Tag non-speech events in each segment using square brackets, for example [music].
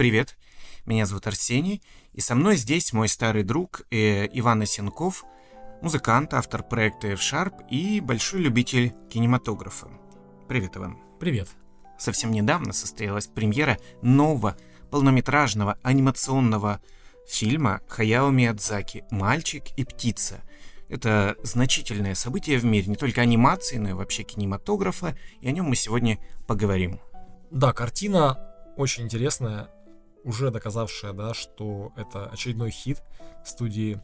Привет, меня зовут Арсений, и со мной здесь мой старый друг э, Иван Осенков, музыкант, автор проекта F-Sharp и большой любитель кинематографа. Привет, Иван. Привет. Совсем недавно состоялась премьера нового полнометражного анимационного фильма Хаяо Миядзаки «Мальчик и птица». Это значительное событие в мире не только анимации, но и вообще кинематографа, и о нем мы сегодня поговорим. Да, картина очень интересная, уже доказавшая, да, что это очередной хит студии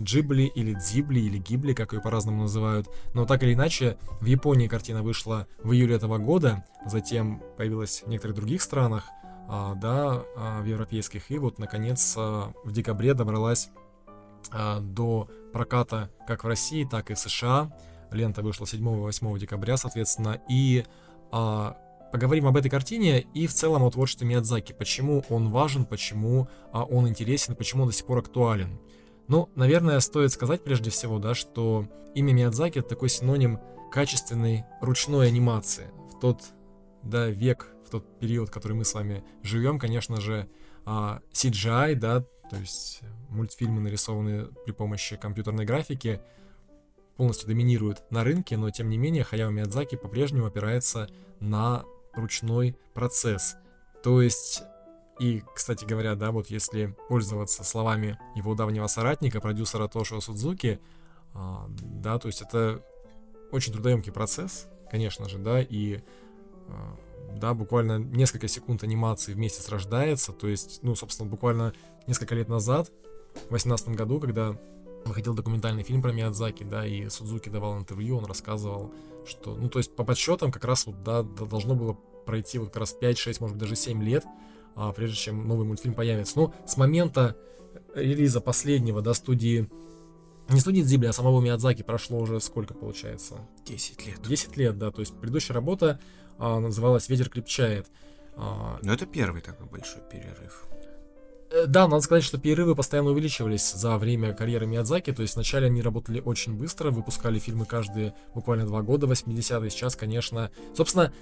Джибли или Дзибли или Гибли, как ее по-разному называют. Но так или иначе, в Японии картина вышла в июле этого года, затем появилась в некоторых других странах, а, да, а, в европейских, и вот, наконец, а, в декабре добралась до проката как в России, так и в США. Лента вышла 7-8 декабря, соответственно, и поговорим об этой картине и в целом о творчестве Миядзаки. Почему он важен, почему а, он интересен, почему он до сих пор актуален. Ну, наверное, стоит сказать прежде всего, да, что имя Миядзаки это такой синоним качественной ручной анимации. В тот да, век, в тот период, в который мы с вами живем, конечно же, а, CGI, да, то есть мультфильмы, нарисованные при помощи компьютерной графики, полностью доминируют на рынке, но тем не менее Хаяо Миядзаки по-прежнему опирается на ручной процесс. То есть, и, кстати говоря, да, вот если пользоваться словами его давнего соратника, продюсера Тошио Судзуки, а, да, то есть это очень трудоемкий процесс, конечно же, да, и а, да, буквально несколько секунд анимации в месяц то есть, ну, собственно, буквально несколько лет назад, в 2018 году, когда выходил документальный фильм про Миядзаки, да, и Судзуки давал интервью, он рассказывал, что, ну, то есть по подсчетам как раз вот, да, должно было пройти вот как раз 5-6, может быть, даже 7 лет, а, прежде чем новый мультфильм появится. Но с момента релиза последнего, да, студии не студии Дзибли, а самого Миядзаки прошло уже сколько получается? 10 лет. 10 лет, да. То есть предыдущая работа а, называлась «Ветер крепчает». А, Но это первый такой большой перерыв. Э, да, надо сказать, что перерывы постоянно увеличивались за время карьеры Миядзаки, то есть вначале они работали очень быстро, выпускали фильмы каждые буквально два года, 80-е, сейчас, конечно... Собственно,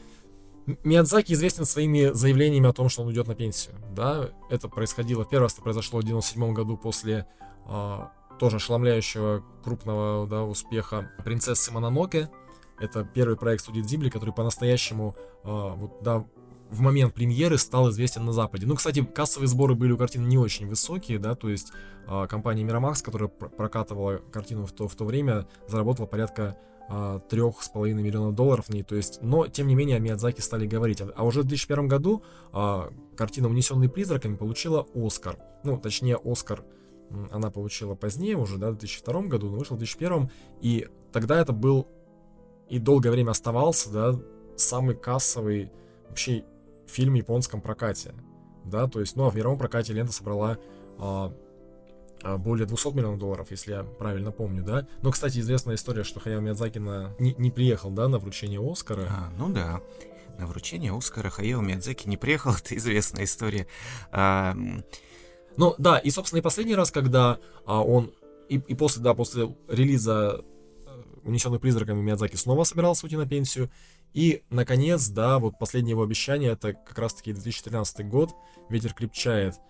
Миядзаки известен своими заявлениями о том, что он уйдет на пенсию, да, это происходило, первое это произошло в 97 году после а, тоже ошеломляющего крупного, да, успеха «Принцессы Мононоке», это первый проект студии Дзибли, который по-настоящему, а, вот, да, в момент премьеры стал известен на Западе. Ну, кстати, кассовые сборы были у картины не очень высокие, да, то есть э, компания Miramax, которая пр прокатывала картину в то, в то время, заработала порядка трех с половиной миллионов долларов в ней, то есть, но, тем не менее, Миядзаки стали говорить. А, а уже в 2001 году э, картина «Унесенный призраками» получила Оскар. Ну, точнее, Оскар она получила позднее, уже, да, в 2002 году, но вышел в 2001, и тогда это был и долгое время оставался, да, самый кассовый вообще фильм в японском прокате. Да, то есть, ну а в мировом прокате лента собрала а, а, более 200 миллионов долларов, если я правильно помню, да. Но, кстати, известная история, что Хаяо Миядзаки на, не, не приехал, да, на вручение Оскара. А, ну да. На вручение Оскара Хаяо Миядзаки не приехал, [laughs] это известная история. А... Ну да, и, собственно, и последний раз, когда а, он и, и после, да, после релиза э, «Унесенных призраками» Миядзаки снова собирался уйти на пенсию, и, наконец, да, вот последнее его обещание, это как раз-таки 2013 год, ветер крепчает.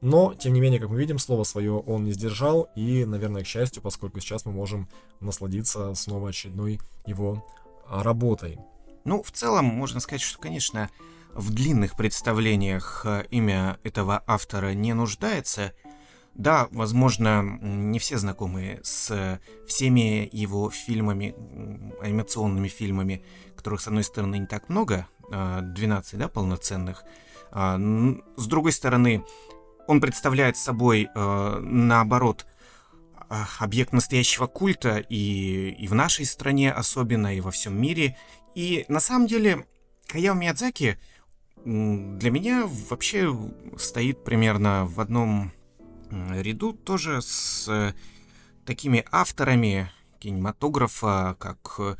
Но, тем не менее, как мы видим, слово свое он не сдержал, и, наверное, к счастью, поскольку сейчас мы можем насладиться снова очередной его а, работой. Ну, в целом, можно сказать, что, конечно, в длинных представлениях э, имя этого автора не нуждается, да, возможно, не все знакомы с всеми его фильмами, анимационными фильмами, которых, с одной стороны, не так много, 12, а, да, полноценных. А, с другой стороны, он представляет собой, а, наоборот, объект настоящего культа и, и в нашей стране особенно, и во всем мире. И на самом деле Хаяо Миядзаки для меня вообще стоит примерно в одном ряду тоже с э, такими авторами кинематографа, как э,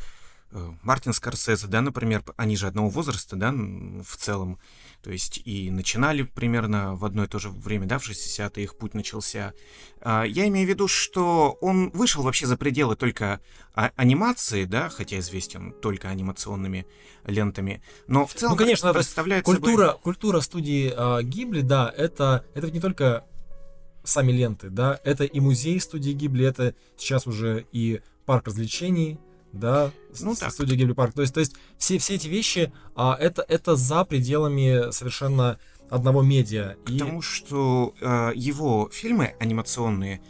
Мартин Скорсезе, да, например, они же одного возраста, да, в целом. то есть и начинали примерно в одно и то же время, да, в 60-е их путь начался. А, я имею в виду, что он вышел вообще за пределы только а, анимации, да, хотя известен только анимационными лентами, но в целом ну, конечно, представляет культура, собой... культура студии э, Гибли, да, это, это не только сами ленты, да, это и музей студии Гибли, это сейчас уже и парк развлечений, да, ну, так. студия Гибли Парк. То есть, то есть все, все эти вещи, а, это, это за пределами совершенно одного медиа. Потому и... что э, его фильмы анимационные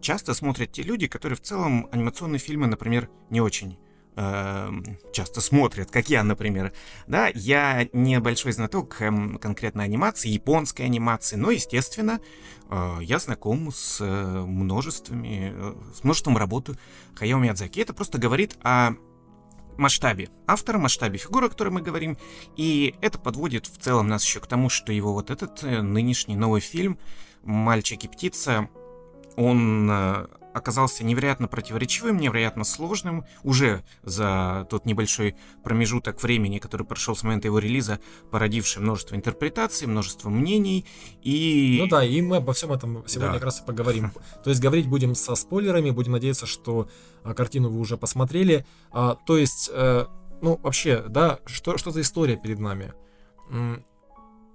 часто смотрят те люди, которые в целом анимационные фильмы, например, не очень Эм, часто смотрят, как я, например. Да, я не большой знаток эм, конкретно анимации, японской анимации, но, естественно, э, я знаком с э, множествами, э, с множеством работы Хаяо Миядзаки. Это просто говорит о масштабе автора, масштабе фигуры, о которой мы говорим, и это подводит в целом нас еще к тому, что его вот этот нынешний новый фильм «Мальчик и птица», он оказался невероятно противоречивым, невероятно сложным уже за тот небольшой промежуток времени, который прошел с момента его релиза, породивший множество интерпретаций, множество мнений и... Ну да, и мы обо всем этом сегодня да. как раз и поговорим. То есть говорить будем со спойлерами, будем надеяться, что а, картину вы уже посмотрели. А, то есть, а, ну вообще, да, что, что за история перед нами?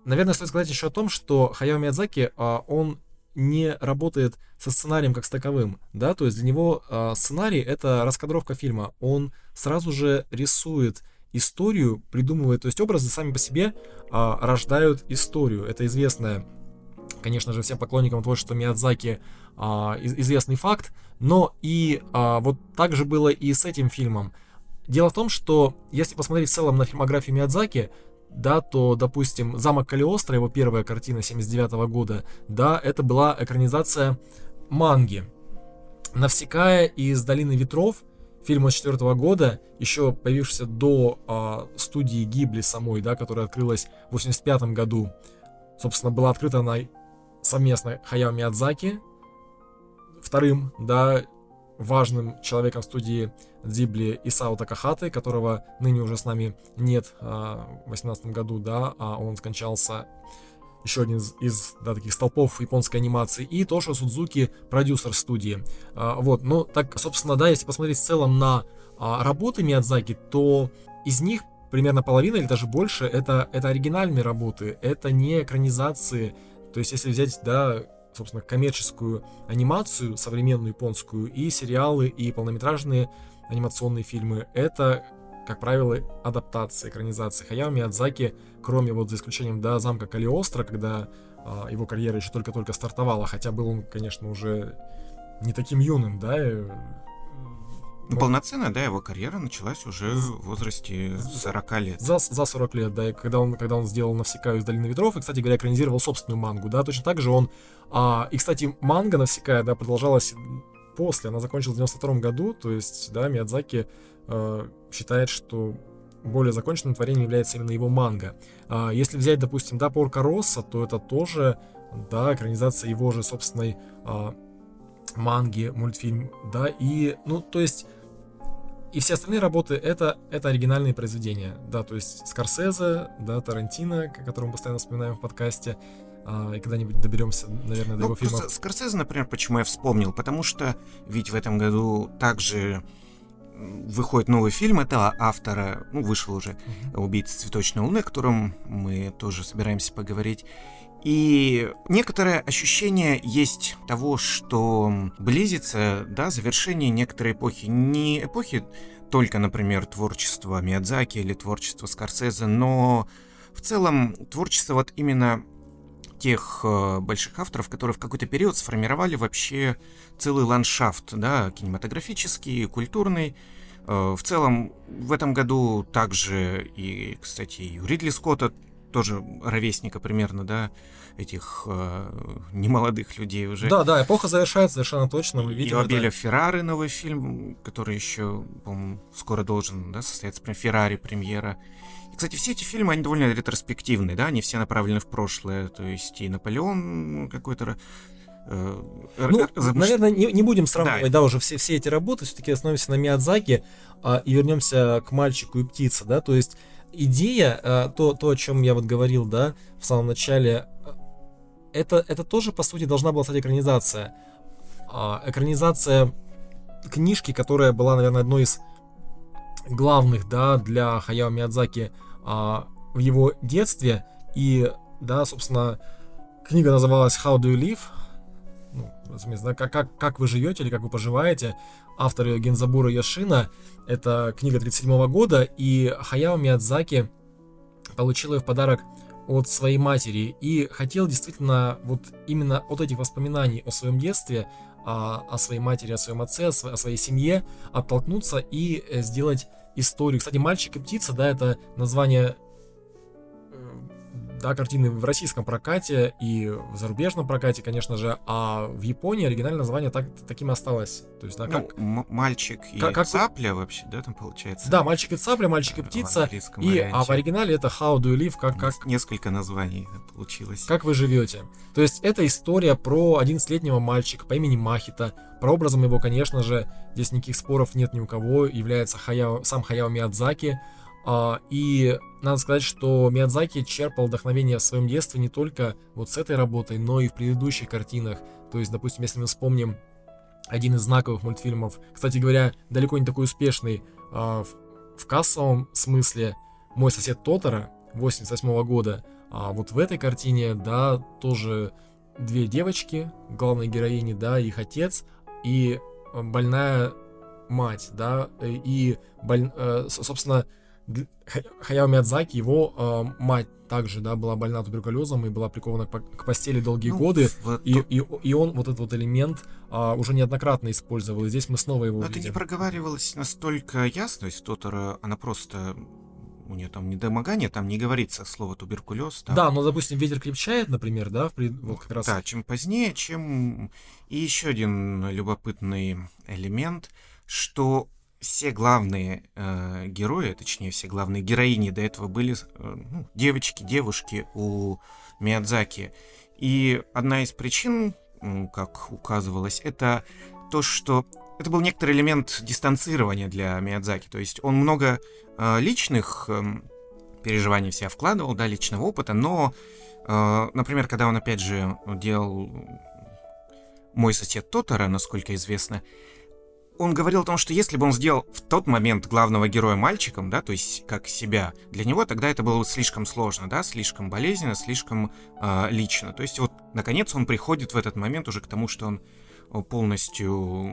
Наверное, стоит сказать еще о том, что Хаяо Миядзаки, а, он не работает со сценарием как с таковым, да, то есть для него э, сценарий это раскадровка фильма, он сразу же рисует историю, придумывает, то есть образы сами по себе э, рождают историю, это известная, конечно же, всем поклонникам творчества Миядзаки э, известный факт, но и э, вот так же было и с этим фильмом. Дело в том, что если посмотреть в целом на фильмографию Миядзаки, да, то, допустим, «Замок Калиостро», его первая картина 79 года, да, это была экранизация манги. «Навсекая» из «Долины ветров», фильм 84 года, еще появившийся до э, студии Гибли самой, да, которая открылась в 85 году. Собственно, была открыта она совместно Хаяо Миядзаки, вторым, да, важным человеком студии Дзибли Исао Такахаты, которого ныне уже с нами нет а, в 2018 году, да, а он скончался еще один из, из да, таких столпов японской анимации, и Тошо Судзуки, продюсер студии. А, вот, ну, так, собственно, да, если посмотреть в целом на а, работы Миядзаки, то из них примерно половина или даже больше это, это оригинальные работы, это не экранизации. То есть, если взять, да, собственно, коммерческую анимацию, современную японскую, и сериалы, и полнометражные анимационные фильмы, это, как правило, адаптации, экранизации. Хаяо Миядзаки, кроме вот за исключением, да, замка Калиостро, когда а, его карьера еще только-только стартовала, хотя был он, конечно, уже не таким юным, да, ну, полноценная, да, его карьера началась уже в возрасте 40 лет. За, за 40 лет, да, и когда он, когда он сделал «Навсекаю» из «Долины ветров», и, кстати говоря, экранизировал собственную мангу, да, точно так же он... А, и, кстати, манга «Навсекая», да, продолжалась после, она закончилась в 92 году, то есть, да, Миядзаки э, считает, что более законченным творением является именно его манга. А, если взять, допустим, да, Порка Росса, то это тоже, да, экранизация его же собственной а, манги, мультфильм, да, и, ну, то есть и все остальные работы это, это оригинальные произведения, да, то есть Скорсезе, да, Тарантино, которого мы постоянно вспоминаем в подкасте, а, и когда-нибудь доберемся, наверное, до ну, его фильмов. Скорсезе, например, почему я вспомнил, потому что ведь в этом году также выходит новый фильм этого автора, ну, вышел уже. «Убийца цветочной луны», о котором мы тоже собираемся поговорить. И некоторое ощущение есть того, что близится, да, завершение некоторой эпохи. Не эпохи только, например, творчества Миядзаки или творчества Скорсезе, но в целом творчество вот именно тех э, больших авторов, которые в какой-то период сформировали вообще целый ландшафт, да, кинематографический, культурный. Э, в целом в этом году также и, кстати, и у Ридли Скотта тоже ровесника примерно, да, этих э, немолодых людей уже. Да, да, эпоха завершается совершенно точно. Мы видим и Абеля это... Феррары новый фильм, который еще, по-моему, скоро должен да, состояться, прям Феррари премьера. И, кстати, все эти фильмы, они довольно ретроспективные, да, они все направлены в прошлое, то есть и Наполеон какой-то э, ну, запуш... наверное, не, не будем сравнивать, да. да, уже все, все эти работы, все-таки остановимся на Миядзаки а, и вернемся к мальчику и птице, да, то есть идея, э, то, то, о чем я вот говорил, да, в самом начале, э, это, это тоже, по сути, должна была стать экранизация. А, экранизация книжки, которая была, наверное, одной из главных, да, для Хаяо Миядзаки а, в его детстве. И, да, собственно, книга называлась How Do You Live? Ну, разумеется, да, как, как, как вы живете или как вы поживаете. Автор ее Гензабура Яшина. Это книга 37 года, и Хаяо Миядзаки получил ее в подарок от своей матери и хотел действительно вот именно от этих воспоминаний о своем детстве, о, своей матери, о своем отце, о своей семье оттолкнуться и э, сделать историю. Кстати, «Мальчик и птица», да, это название да, картины в российском прокате и в зарубежном прокате, конечно же, а в Японии оригинальное название так, таким осталось. То есть, да, ну, как... мальчик и как, как... цапля вообще, да, там получается? Да, мальчик и цапля, мальчик и птица. И, а в оригинале это How do you live, как... как... Несколько названий получилось. Как вы живете. То есть, это история про 11-летнего мальчика по имени Махита. Про образом его, конечно же, здесь никаких споров нет ни у кого, является Хаяо, сам Хаяо Миядзаки. А, и надо сказать, что Миядзаки черпал вдохновение в своем детстве не только вот с этой работой, но и в предыдущих картинах. То есть, допустим, если мы вспомним один из знаковых мультфильмов, кстати говоря, далеко не такой успешный а, в, кассовом смысле, «Мой сосед Тотора» 88 года, а вот в этой картине, да, тоже две девочки, главной героини, да, их отец и больная мать, да, и, боль, э, собственно, Хаяо Миядзаки, его э, мать также, да, была больна туберкулезом и была прикована к, постели долгие ну, годы, вот и, и, и он вот этот вот элемент а, уже неоднократно использовал, и здесь мы снова его Но увидим. это не проговаривалось настолько ясно, то есть Тотора, она просто у нее там недомогание, там не говорится слово туберкулез. Да, да но, допустим, ветер крепчает, например, да, в при... вот как раз. Да, чем позднее, чем... И еще один любопытный элемент, что все главные э, герои, точнее, все главные героини до этого были э, ну, девочки, девушки у Миядзаки. И одна из причин, как указывалось, это то, что это был некоторый элемент дистанцирования для Миядзаки. То есть он много э, личных э, переживаний в себя вкладывал, да, личного опыта, но, э, например, когда он опять же делал мой сосед Тотара, насколько известно, он говорил о том, что если бы он сделал в тот момент главного героя мальчиком, да, то есть как себя, для него тогда это было слишком сложно, да, слишком болезненно, слишком э, лично. То есть вот, наконец, он приходит в этот момент уже к тому, что он полностью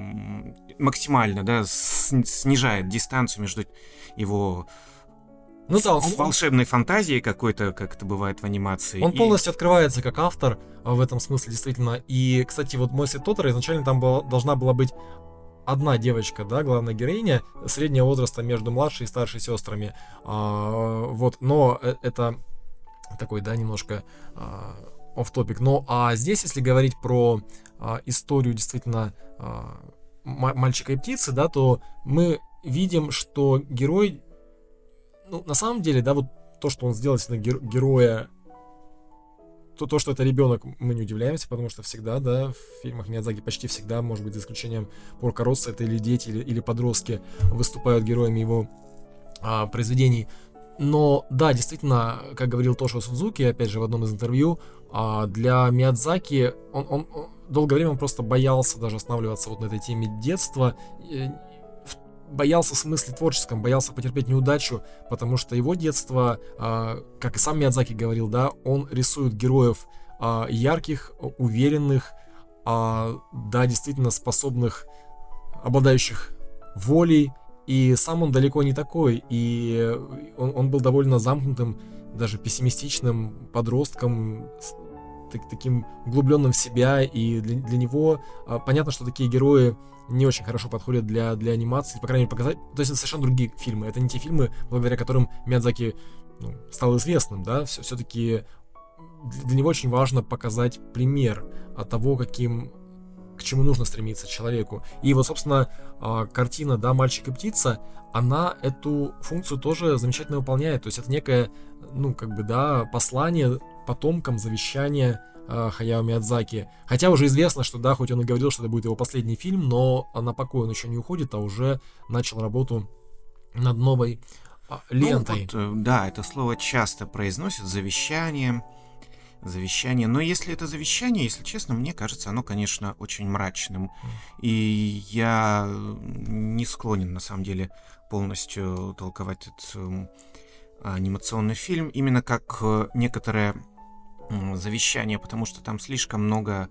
максимально, да, снижает дистанцию между его ну да, он, волшебной фантазией какой-то, как это бывает в анимации. Он и... полностью открывается как автор в этом смысле, действительно. И, кстати, вот Мойси Тотара изначально там была, должна была быть одна девочка, да, главная героиня, среднего возраста между младшей и старшей сестрами. А, вот, но э, это такой, да, немножко а, оф-топик. Но а здесь, если говорить про а, историю действительно а, мальчика и птицы, да, то мы видим, что герой, ну, на самом деле, да, вот то, что он сделал на гер- героя то, то, что это ребенок, мы не удивляемся, потому что всегда, да, в фильмах Миядзаки почти всегда, может быть, за исключением Порка это или дети, или, или подростки выступают героями его а, произведений. Но да, действительно, как говорил Тошо Судзуки, опять же, в одном из интервью, а, для Миядзаки он, он, он долгое время он просто боялся даже останавливаться вот на этой теме детства боялся в смысле творческом, боялся потерпеть неудачу, потому что его детство, э, как и сам Миядзаки говорил, да, он рисует героев э, ярких, уверенных, э, да, действительно способных, обладающих волей, и сам он далеко не такой, и он, он был довольно замкнутым, даже пессимистичным подростком, так, таким углубленным в себя, и для, для него а, понятно, что такие герои не очень хорошо подходят для, для анимации, по крайней мере, показать. То есть это совершенно другие фильмы. Это не те фильмы, благодаря которым Миядзаки ну, стал известным, да, все, все-таки для него очень важно показать пример от того, каким к чему нужно стремиться человеку. И вот, собственно, а, картина, да, «Мальчик и птица», она эту функцию тоже замечательно выполняет. То есть это некое, ну, как бы, да, послание потомкам, завещание э, Хаяо Миядзаки. Хотя уже известно, что да, хоть он и говорил, что это будет его последний фильм, но на покой он еще не уходит, а уже начал работу над новой а, лентой. Ну, вот, да, это слово часто произносят, завещание, завещание. Но если это завещание, если честно, мне кажется, оно, конечно, очень мрачным. И я не склонен, на самом деле, полностью толковать этот анимационный фильм именно как э, некоторое завещание, потому что там слишком много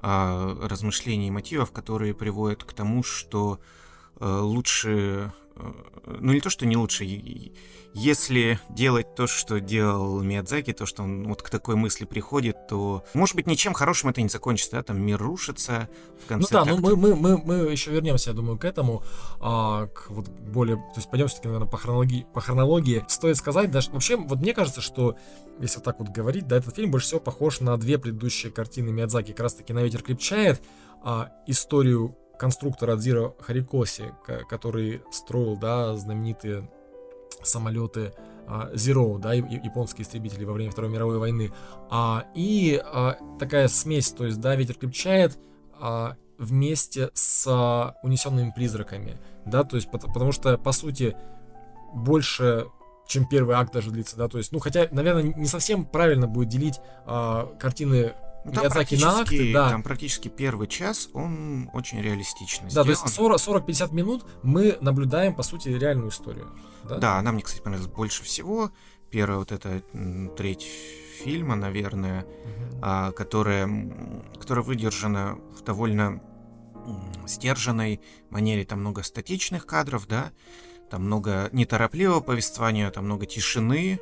э, размышлений и мотивов, которые приводят к тому, что э, лучше ну не то, что не лучше, если делать то, что делал Миядзаки, то, что он вот к такой мысли приходит, то, может быть, ничем хорошим это не закончится, да, там мир рушится в конце. Ну да, ну мы, мы, мы, мы еще вернемся, я думаю, к этому, а, к вот более, то есть пойдем все-таки, наверное, по хронологии, по хронологии. Стоит сказать, даже, вообще, вот мне кажется, что, если вот так вот говорить, да, этот фильм больше всего похож на две предыдущие картины Миядзаки, как раз-таки «На ветер крепчает», а, историю конструктора Дзиро Харикоси, который строил, да, знаменитые самолеты Zero, да, японские истребители во время Второй мировой войны. А, и а, такая смесь, то есть, да, ветер крепчает а, вместе с а, унесенными призраками, да, то есть, потому, потому что, по сути, больше чем первый акт даже длится, да, то есть, ну, хотя, наверное, не совсем правильно будет делить а, картины ну, там Миядзаки акты, да. Там практически первый час, он очень реалистичный. Да, сделан. то есть 40-50 минут мы наблюдаем, по сути, реальную историю. Да, да она мне, кстати, понравилась больше всего. Первая вот эта треть фильма, наверное, угу. а, которая, которая выдержана в довольно стерженной манере. Там много статичных кадров, да, там много неторопливого повествования, там много тишины,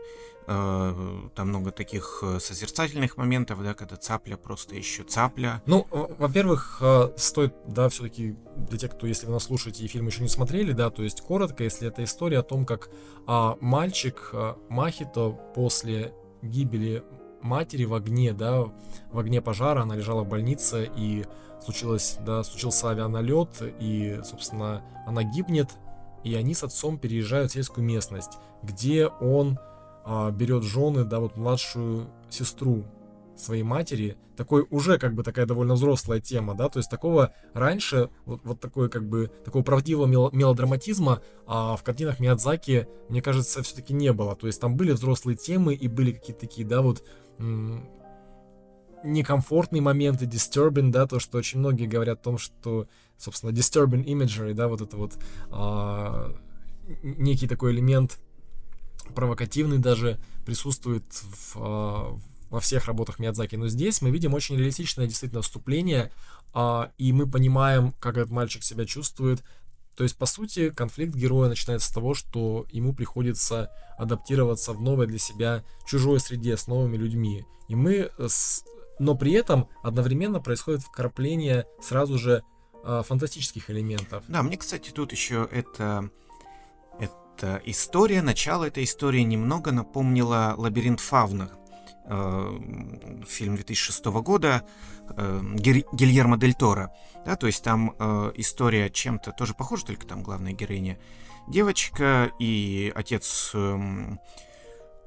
там много таких э, созерцательных моментов, да, когда цапля просто еще цапля. Ну, во-первых, э, стоит, да, все-таки для тех, кто, если вы нас слушаете и фильм еще не смотрели, да, то есть коротко, если это история о том, как а, мальчик а, Махито после гибели матери в огне, да, в огне пожара, она лежала в больнице и случилось, да, случился авианалет, и, собственно, она гибнет, и они с отцом переезжают в сельскую местность, где он а, берет жены, да, вот младшую сестру своей матери, такой уже как бы такая довольно взрослая тема, да, то есть такого раньше, вот, вот такой как бы, такого правдивого мел- мелодраматизма а в картинах Миядзаки, мне кажется, все-таки не было, то есть там были взрослые темы и были какие-то такие, да, вот м- некомфортные моменты, disturbing, да, то, что очень многие говорят о том, что, собственно, disturbing imagery, да, вот это вот а, некий такой элемент провокативный даже присутствует в, а, во всех работах Миядзаки. Но здесь мы видим очень реалистичное действительно вступление, а, и мы понимаем, как этот мальчик себя чувствует. То есть, по сути, конфликт героя начинается с того, что ему приходится адаптироваться в новой для себя чужой среде с новыми людьми. И мы, с... но при этом одновременно происходит вкрапление сразу же э, фантастических элементов. Да, мне, кстати, тут еще это история, начало этой истории немного напомнила «Лабиринт Фавна», э, фильм 2006 года э, Гильермо Дель Торо. Да, то есть там э, история чем-то тоже похожа, только там главная героиня девочка, и отец... Э,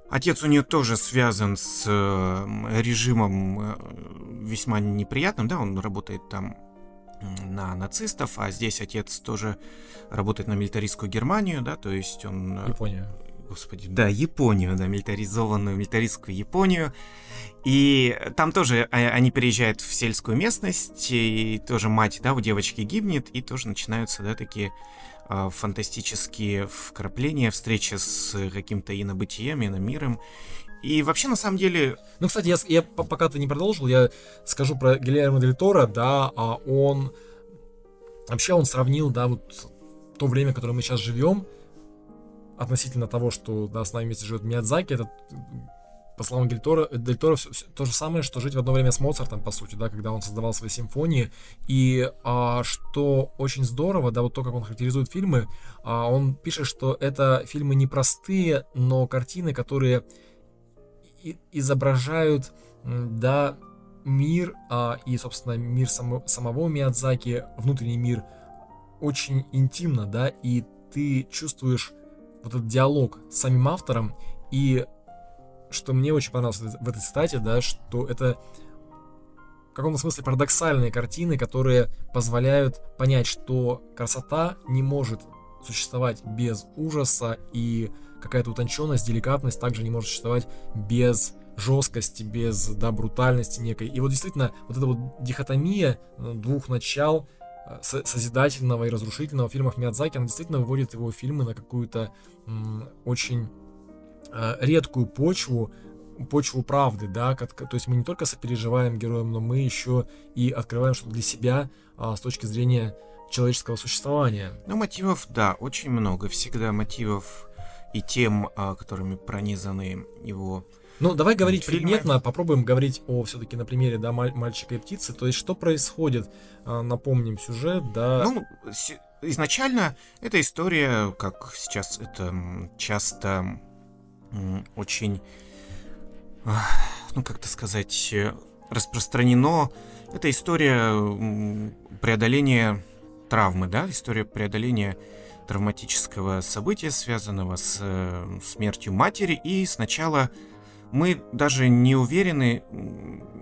Отец у нее тоже связан с режимом весьма неприятным, да, он работает там на нацистов, а здесь отец тоже работает на милитаристскую Германию, да, то есть он... Э, Японию. Господи, да, Японию, да, милитаризованную милитаристскую Японию. И там тоже а, они переезжают в сельскую местность, и тоже мать, да, у девочки гибнет, и тоже начинаются, да, такие э, фантастические вкрапления, встреча с каким-то инобытием, иномиром. И вообще, на самом деле... Ну, кстати, я, я пока ты не продолжил, я скажу про Гильермо Дель Торо, да, а он... Вообще он сравнил, да, вот то время, в котором мы сейчас живем, относительно того, что, да, с нами вместе живет Миядзаки, это, по словам Дель Торо, Дель Торо все, все, то же самое, что жить в одно время с Моцартом, по сути, да, когда он создавал свои симфонии. И а, что очень здорово, да, вот то, как он характеризует фильмы, а, он пишет, что это фильмы непростые, но картины, которые изображают, да, мир а, и, собственно, мир само, самого Миядзаки, внутренний мир, очень интимно, да, и ты чувствуешь вот этот диалог с самим автором, и что мне очень понравилось в этой цитате, да, что это в каком-то смысле парадоксальные картины, которые позволяют понять, что красота не может существовать без ужаса, и какая-то утонченность, деликатность также не может существовать без жесткости, без да, брутальности некой. И вот действительно, вот эта вот дихотомия э, двух начал, э, созидательного и разрушительного в фильмах Миядзаки, она действительно выводит его фильмы на какую-то очень э, редкую почву, почву правды, да, как, то есть мы не только сопереживаем героям, но мы еще и открываем что-то для себя а, с точки зрения человеческого существования. Ну, мотивов, да, очень много. Всегда мотивов и тем, а, которыми пронизаны его ну, давай говорить фильмы. предметно, попробуем говорить о все-таки на примере, да, мальчика и птицы. То есть, что происходит? А, напомним сюжет, да. Ну, изначально эта история, как сейчас это часто очень, ну, как-то сказать, распространено. Это история преодоления травмы, да, история преодоления травматического события, связанного с э, смертью матери, и сначала мы даже не уверены,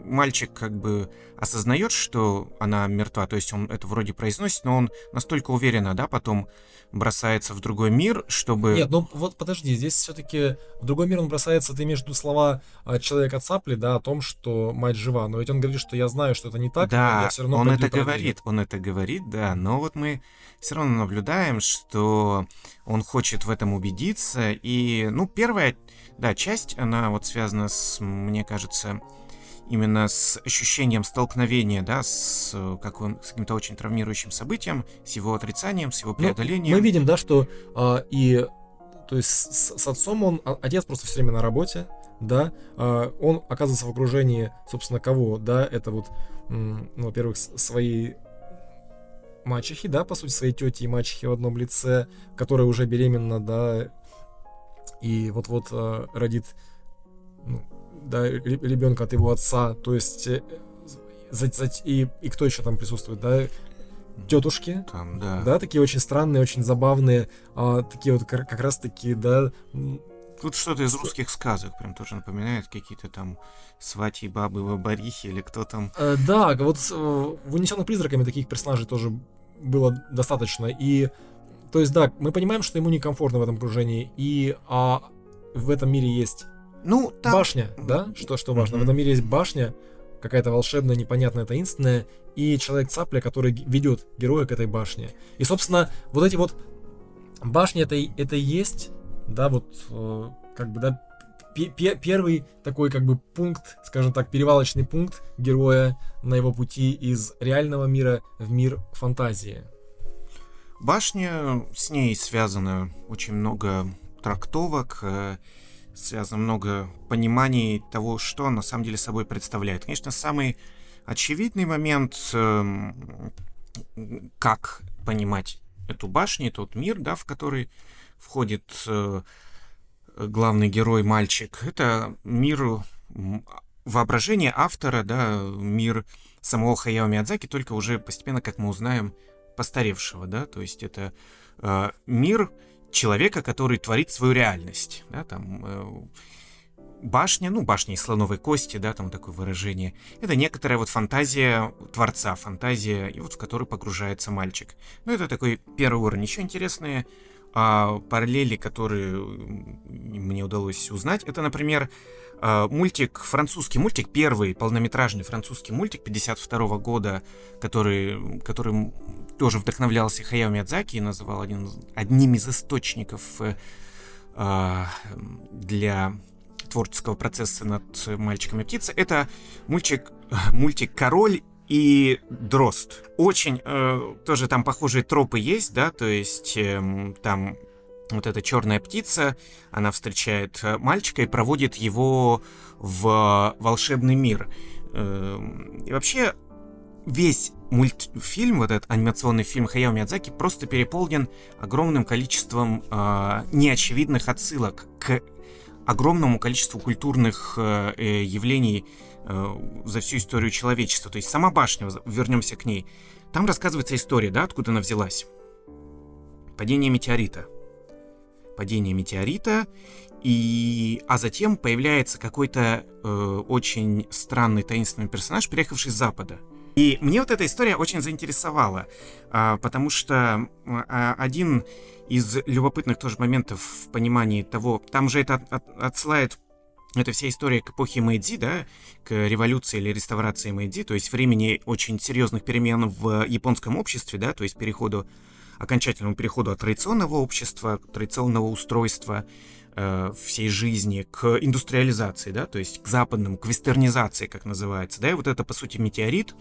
мальчик как бы осознает, что она мертва, то есть он это вроде произносит, но он настолько уверенно, да, потом бросается в другой мир, чтобы... Нет, ну вот подожди, здесь все-таки в другой мир он бросается, ты между слова а, человека цапли, да, о том, что мать жива, но ведь он говорит, что я знаю, что это не так, да, я все равно он это говорит, он это говорит, да, но вот мы все равно наблюдаем, что он хочет в этом убедиться, и, ну, первая, да, часть, она вот связана с, мне кажется, именно с ощущением столкновения, да, с, как он, с каким-то очень травмирующим событием, с его отрицанием, с его ну, преодолением. Ну, мы видим, да, что а, и то есть с, с отцом он, а, отец просто все время на работе, да, а, он оказывается в окружении, собственно, кого, да, это вот, ну, во-первых, своей мачехи, да, по сути, своей тети и мачехи в одном лице, которая уже беременна, да, и вот-вот э, родит ну, да, ребенка от его отца, то есть э, за, за, и, и кто еще там присутствует, да, тетушки, там, да. да, такие очень странные, очень забавные, а, такие вот как, как раз таки, да. Тут что-то из русских сказок прям тоже напоминает какие-то там свати, бабы, бабарихи или кто там. Э, да, вот э, в «Унесенных призраками» таких персонажей тоже было достаточно, и то есть, да, мы понимаем, что ему некомфортно в этом окружении, и а, в этом мире есть ну, там... башня, да? Что, что важно? Mm-hmm. В этом мире есть башня, какая-то волшебная, непонятная, таинственная, и человек-цапля, который ведет героя к этой башне. И, собственно, вот эти вот башни это, это и есть, да, вот э, как бы, да, первый такой как бы пункт, скажем так, перевалочный пункт героя на его пути из реального мира в мир фантазии. Башня, с ней связано очень много трактовок, э, связано много пониманий того, что на самом деле собой представляет. Конечно, самый очевидный момент, эм, как понимать эту башню, тот мир, да, в который входит э, главный герой мальчик, это мир воображения автора, да, мир самого Хаяо Миядзаки, только уже постепенно, как мы узнаем, постаревшего, да, то есть это э, мир человека, который творит свою реальность, да, там э, башня, ну, башня из слоновой кости, да, там такое выражение, это некоторая вот фантазия творца, фантазия, и вот в которую погружается мальчик. Ну, это такой первый уровень. Еще интересные а, параллели, которые мне удалось узнать, это, например, мультик, французский мультик, первый полнометражный французский мультик 52 года, который, которым тоже вдохновлялся Хаяо Миядзаки и называл один, одним из источников э, а, для творческого процесса над мальчиком и птицей. Это мультик, [laughs] мультик «Король и дрозд. Очень э, тоже там похожие тропы есть, да, то есть э, там вот эта черная птица, она встречает э, мальчика и проводит его в волшебный мир. Эм, и вообще весь мультфильм, вот этот анимационный фильм Хаяо Миядзаки просто переполнен огромным количеством э, неочевидных отсылок к огромному количеству культурных э, э явлений э, за всю историю человечества. То есть сама башня, вернемся к ней, там рассказывается история, да, откуда она взялась. Падение метеорита падение метеорита, и... а затем появляется какой-то э, очень странный таинственный персонаж, приехавший с Запада. И мне вот эта история очень заинтересовала, а, потому что а, один из любопытных тоже моментов в понимании того, там же это от, отсылает это вся история к эпохе Мэйдзи, да, к революции или реставрации Мэйдзи, то есть времени очень серьезных перемен в японском обществе, да, то есть переходу, окончательному переходу от традиционного общества, традиционного устройства э, всей жизни к индустриализации, да, то есть к западному, к вестернизации, как называется, да, и вот это, по сути, метеорит,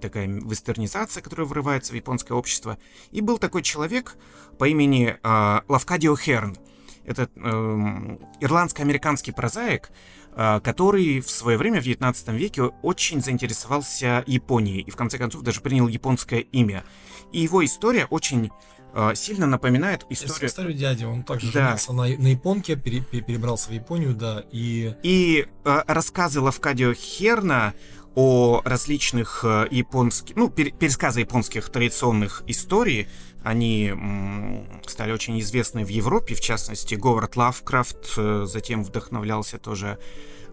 такая вестернизация, которая врывается в японское общество, и был такой человек по имени э, Лавкадио Херн, это э, ирландско-американский прозаик, э, который в свое время, в 19 веке, очень заинтересовался Японией и в конце концов даже принял японское имя. И его история очень э, сильно напоминает историю... Историю дяди, он также да. женился на, на японке, пере, перебрался в Японию, да, и... И э, рассказы Лавкадио Херна о различных э, японских, ну, пересказы японских традиционных историй, они стали очень известны в Европе, в частности, Говард Лавкрафт э, затем вдохновлялся тоже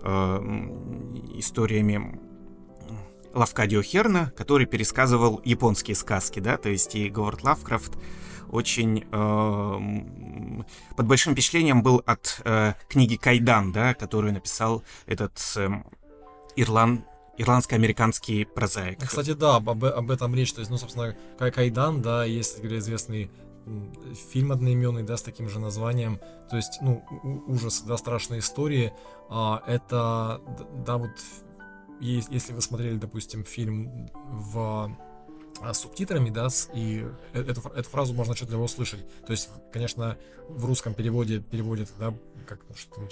э, историями Лавкадио Херна, который пересказывал японские сказки, да, то есть и Говард Лавкрафт очень э, под большим впечатлением был от э, книги Кайдан, да, которую написал этот э, Ирланд, ирландско-американский прозаик. Кстати, да, об, об этом речь. То есть, ну, собственно, Кайдан, да, есть известный фильм одноименный, да, с таким же названием. То есть, ну, ужас, да, страшные истории. А, это, да, вот, если вы смотрели, допустим, фильм в а, с субтитрами, да, и э, эту, эту фразу можно отчетливо услышать. То есть, конечно, в русском переводе переводят, да, как что там,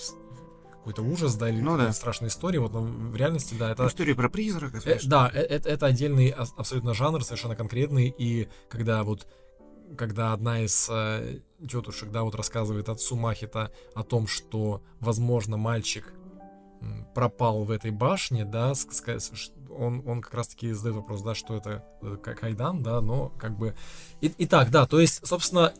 какой-то ужас, да, или ну, да. страшная история, вот, но в реальности, да, это... История про призрака, э, Да, э, это, это отдельный абсолютно жанр, совершенно конкретный, и когда вот когда одна из э, тетушек, да, вот рассказывает отцу Махита о том, что, возможно, мальчик пропал в этой башне, да, он, он как раз-таки задает вопрос, да, что это э, Кайдан, да, но как бы... И, итак, да, то есть, собственно...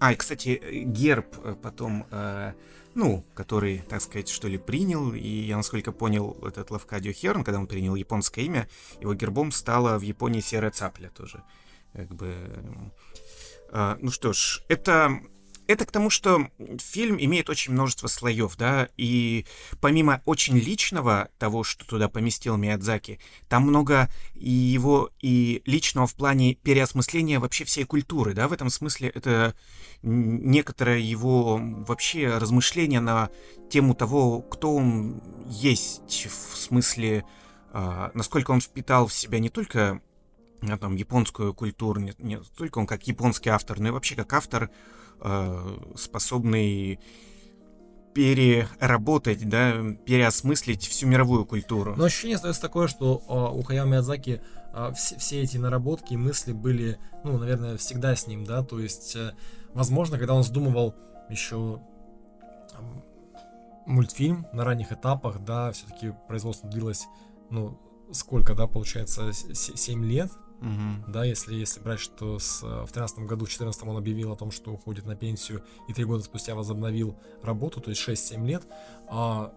А, и, кстати, герб потом... Э ну, который, так сказать, что ли, принял, и я, насколько понял, этот Лавкадио Херн, когда он принял японское имя, его гербом стала в Японии серая цапля тоже. Как бы... А, ну что ж, это это к тому, что фильм имеет очень множество слоев, да, и помимо очень личного того, что туда поместил Миядзаки, там много и его и личного в плане переосмысления вообще всей культуры, да, в этом смысле это некоторое его вообще размышление на тему того, кто он есть, в смысле, э, насколько он впитал в себя не только там, японскую культуру, не, не только он как японский автор, но и вообще как автор способный переработать, да, переосмыслить всю мировую культуру. Но ощущение остается такое, что э, у Хаяо Миядзаки э, все, эти наработки и мысли были, ну, наверное, всегда с ним, да, то есть, э, возможно, когда он задумывал еще э, мультфильм на ранних этапах, да, все-таки производство длилось, ну, сколько, да, получается, 7 лет, Угу. Да, если, если брать, что с, э, в 13 году, в 14 он объявил о том, что уходит на пенсию, и три года спустя возобновил работу, то есть 6-7 лет. А,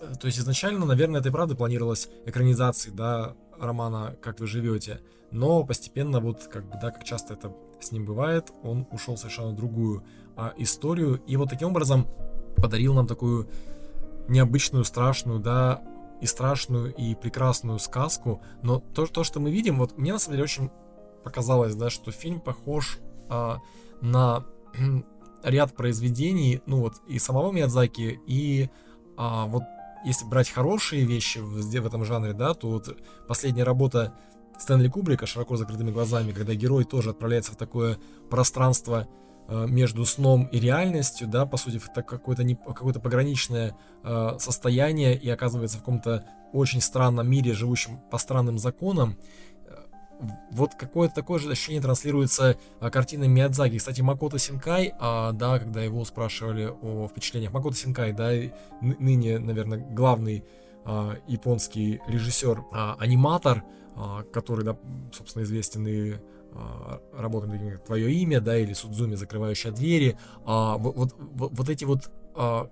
э, то есть изначально, наверное, это и правда планировалось экранизацией, да, романа «Как вы живете», но постепенно, вот как бы, да, как часто это с ним бывает, он ушел совершенно другую а, историю, и вот таким образом подарил нам такую необычную, страшную, да, и страшную, и прекрасную сказку, но то, то что мы видим, вот мне на самом деле очень показалось, да, что фильм похож а, на [clears throat] ряд произведений, ну вот и самого Миядзаки, и а, вот если брать хорошие вещи в, в этом жанре, да, то вот последняя работа Стэнли Кубрика «Широко закрытыми глазами», когда герой тоже отправляется в такое пространство между сном и реальностью, да, по сути, это какое-то не, какое-то пограничное э, состояние и оказывается в каком-то очень странном мире, живущем по странным законам. Э, вот какое-то такое же ощущение транслируется а, картиной Миядзаки. Кстати, Макото Синкай, а, да, когда его спрашивали о впечатлениях, Макото Синкай, да, ныне, наверное, главный японский режиссер, аниматор, а, который, да, собственно, известен и а, такими как твое имя, да, или Судзуми, закрывающая двери, а, вот, вот, вот, эти вот а,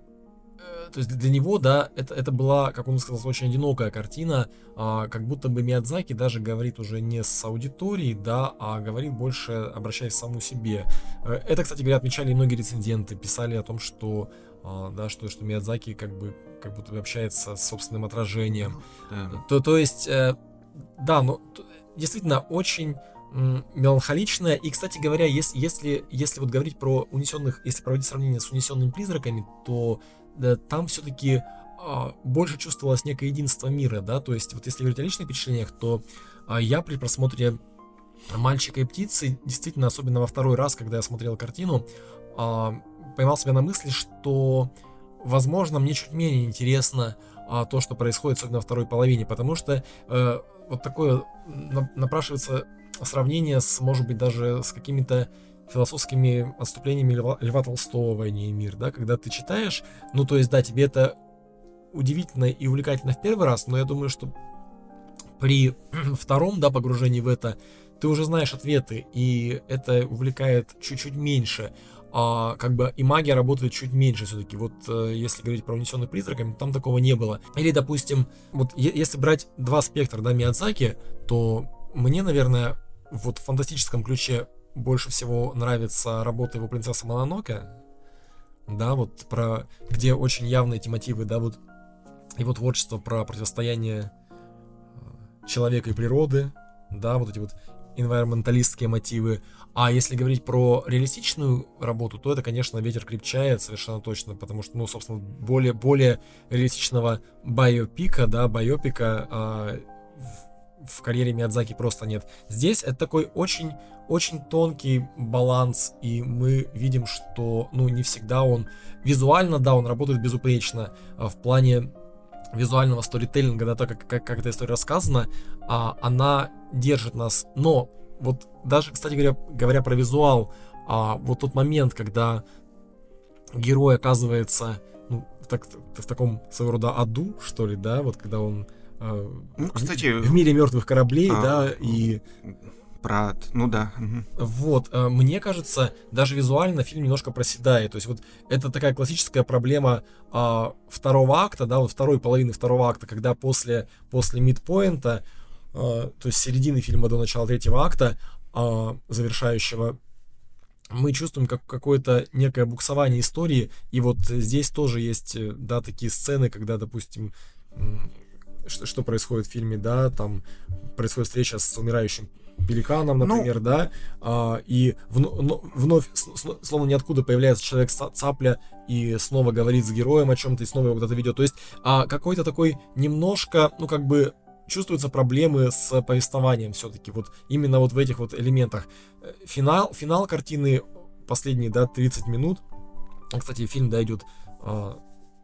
э, то есть для него, да, это, это была, как он сказал, очень одинокая картина, а, как будто бы Миядзаки даже говорит уже не с аудиторией, да, а говорит больше, обращаясь к самому себе. Э, это, кстати говоря, отмечали и многие рецензенты, писали о том, что, а, да, что, что Миядзаки как бы, как будто бы общается с собственным отражением. Да. То, то есть, э, да, ну, действительно, очень меланхоличная. И, кстати говоря, если, если, если вот говорить про унесенных, если проводить сравнение с унесенными призраками, то да, там все-таки а, больше чувствовалось некое единство мира, да, то есть вот если говорить о личных впечатлениях, то а, я при просмотре «Мальчика и птицы», действительно, особенно во второй раз, когда я смотрел картину, а, поймал себя на мысли, что, возможно, мне чуть менее интересно а, то, что происходит, особенно во второй половине, потому что э, вот такое напрашивается сравнение с, может быть, даже с какими-то философскими отступлениями Льва, Льва Толстого «Войне и мир», да, когда ты читаешь, ну, то есть, да, тебе это удивительно и увлекательно в первый раз, но я думаю, что при [clears throat] втором, да, погружении в это, ты уже знаешь ответы, и это увлекает чуть-чуть меньше, а, как бы и магия работает чуть меньше все-таки. Вот э, если говорить про унесенных призраками, там такого не было. Или, допустим, вот если брать два спектра, да, Миядзаки, то мне, наверное, вот в фантастическом ключе больше всего нравится работа его принцесса Мононоке, да, вот про, где очень явные эти мотивы, да, вот его творчество про противостояние э, человека и природы, да, вот эти вот environmentалистские мотивы. А если говорить про реалистичную работу, то это, конечно, ветер крепчает совершенно точно, потому что, ну, собственно, более, более реалистичного байопика, да, байопика а, в карьере Миядзаки просто нет. Здесь это такой очень очень тонкий баланс, и мы видим, что, ну, не всегда он визуально, да, он работает безупречно а в плане визуального сторителлинга, да, так как, как, как эта история рассказана, а, она держит нас. Но вот даже, кстати говоря, говоря про визуал, а, вот тот момент, когда герой оказывается ну, так, в таком своего рода аду, что ли, да, вот когда он ну, кстати, в мире мертвых кораблей, а, да, и про, ну да. Вот, э, мне кажется, даже визуально фильм немножко проседает. То есть вот это такая классическая проблема а, второго акта, да, вот второй половины второго акта, когда после после мидпоинта, а, то есть середины фильма до начала третьего акта, а, завершающего мы чувствуем как какое-то некое буксование истории, и вот здесь тоже есть, э, да, такие сцены, когда, допустим, что, что происходит в фильме, да, там происходит встреча с умирающим пеликаном, ну, например, ну, да, а, и в, вновь, словно ниоткуда появляется человек цапля и снова говорит с героем о чем-то, и снова его куда-то ведет. То есть а, какой-то такой немножко, ну, как бы чувствуются проблемы с повествованием все-таки, вот именно вот в этих вот элементах. Финал, финал картины, последние, да, 30 минут, кстати, фильм, да, идет а,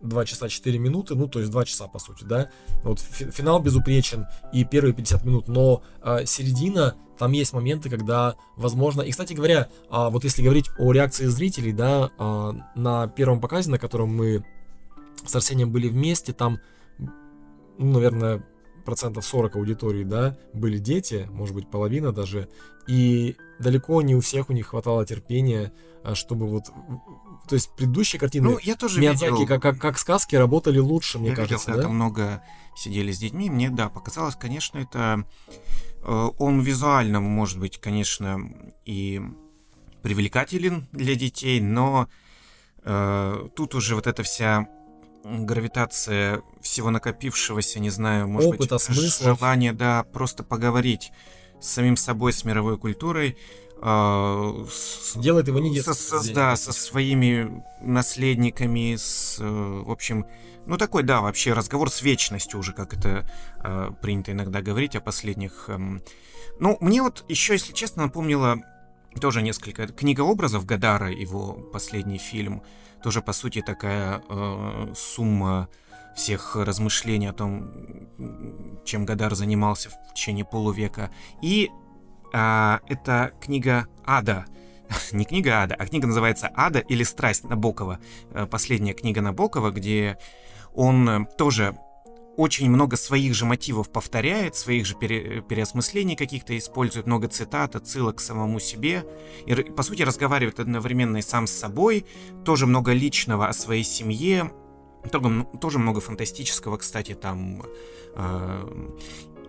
2 часа 4 минуты, ну, то есть 2 часа, по сути, да. Вот финал безупречен и первые 50 минут, но э, середина, там есть моменты, когда, возможно... И, кстати говоря, э, вот если говорить о реакции зрителей, да, э, на первом показе, на котором мы с Арсением были вместе, там, ну, наверное, процентов 40 аудитории, да, были дети, может быть, половина даже, и далеко не у всех у них хватало терпения, чтобы вот то есть предыдущие картины ну, я тоже Миядзаки видел... как, как, как сказки работали лучше, мне я кажется. Видел, да? там много сидели с детьми. Мне, да, показалось, конечно, это... Э, он визуально, может быть, конечно, и привлекателен для детей, но э, тут уже вот эта вся гравитация всего накопившегося, не знаю, может Опыта, быть, смыслов. желание, да, просто поговорить с самим собой, с мировой культурой, э, делает его не со, со, Да, со своими наследниками, с, в общем, ну такой, да, вообще разговор с вечностью уже, как это э, принято иногда говорить о последних. Э, ну, мне вот еще, если честно, напомнило тоже несколько книга образов Гадара, его последний фильм, тоже по сути такая э, сумма всех размышлений о том, чем Гадар занимался в течение полувека. И а, это книга Ада. [laughs] Не книга Ада, а книга называется Ада или Страсть Набокова. Э, последняя книга Набокова, где он э, тоже очень много своих же мотивов повторяет, своих же пере, переосмыслений каких-то использует, много цитат, отсылок к самому себе. И, по сути, разговаривает одновременно и сам с собой, тоже много личного о своей семье, Тоже, тоже много фантастического, кстати, там. Э,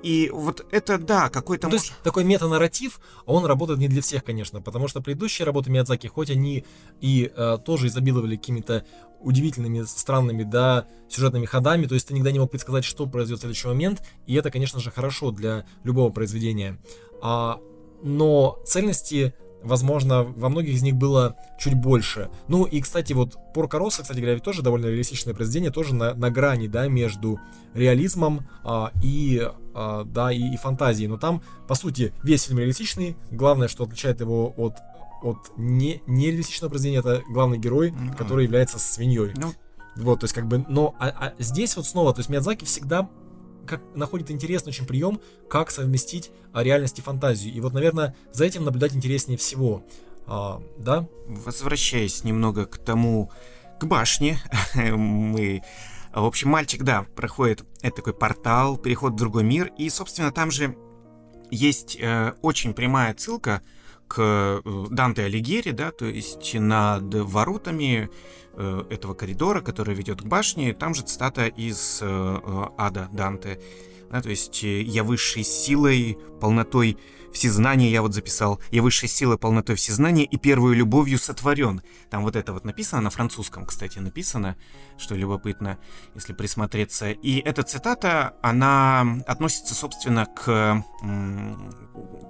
и вот это, да, какой-то... Ну, то есть такой метанарратив, он работает не для всех, конечно, потому что предыдущие работы Миядзаки, хоть они и э, тоже изобиловали какими-то удивительными, странными, да, сюжетными ходами, то есть ты никогда не мог предсказать, что произойдет в следующий момент, и это, конечно же, хорошо для любого произведения. А, но цельности возможно, во многих из них было чуть больше. Ну и, кстати, вот Порка Росса, кстати говоря, тоже довольно реалистичное произведение, тоже на, на грани, да, между реализмом а, и, а, да, и, и фантазией. Но там, по сути, весь фильм реалистичный. Главное, что отличает его от от не, нереалистичного произведения, это главный герой, mm-hmm. который является свиньей. Ну, вот, то есть как бы, но а, а здесь вот снова, то есть Миядзаки всегда как находит интересный очень прием, как совместить а, реальность и фантазию. И вот, наверное, за этим наблюдать интереснее всего. А, да? Возвращаясь немного к тому, к башне, [laughs] мы... В общем, мальчик, да, проходит это такой портал, переход в другой мир, и, собственно, там же есть э, очень прямая ссылка э, Данте Алигьери, да, то есть над воротами э, этого коридора, который ведет к башне, там же цитата из э, Ада Данте, да, то есть «Я высшей силой, полнотой всезнания», я вот записал, «Я высшей силой, полнотой всезнания и первую любовью сотворен». Там вот это вот написано, на французском, кстати, написано, что любопытно, если присмотреться. И эта цитата, она относится, собственно, к,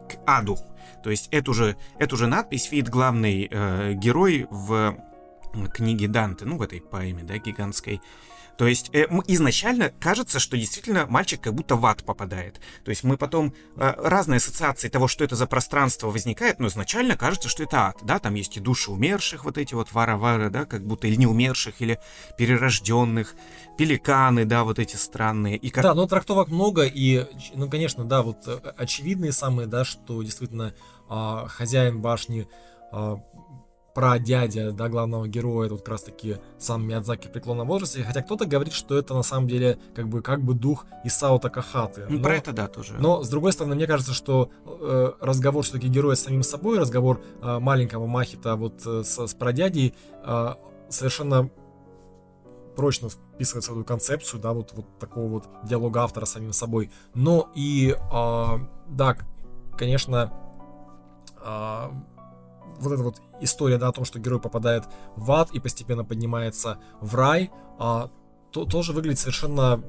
к аду, то есть эту же, эту же надпись видит главный э, герой в книге Данте, ну, в этой поэме, да, гигантской. То есть э, изначально кажется, что действительно мальчик как будто в ад попадает. То есть мы потом э, разные ассоциации того, что это за пространство возникает, но изначально кажется, что это ад, да, там есть и души умерших, вот эти вот вара-вара, да, как будто или не умерших, или перерожденных, пеликаны, да, вот эти странные. И как... Да, но трактовок много, и, ну, конечно, да, вот э, очевидные самые, да, что действительно а, хозяин башни, а, про дядя, да, главного героя, тут как раз таки сам Миядзаки в преклонном возрасте, хотя кто-то говорит, что это на самом деле как бы как бы дух Исао Такахаты. Ну, про это да, тоже. Но, с другой стороны, мне кажется, что э, разговор все-таки героя с самим собой, разговор э, маленького Махита вот э, с, с прадядей э, совершенно прочно вписывается в эту концепцию, да, вот, вот такого вот диалога автора с самим собой. Но и, э, да, конечно, а, вот эта вот история, да, о том, что герой попадает в ад и постепенно поднимается в рай, а, то, тоже выглядит совершенно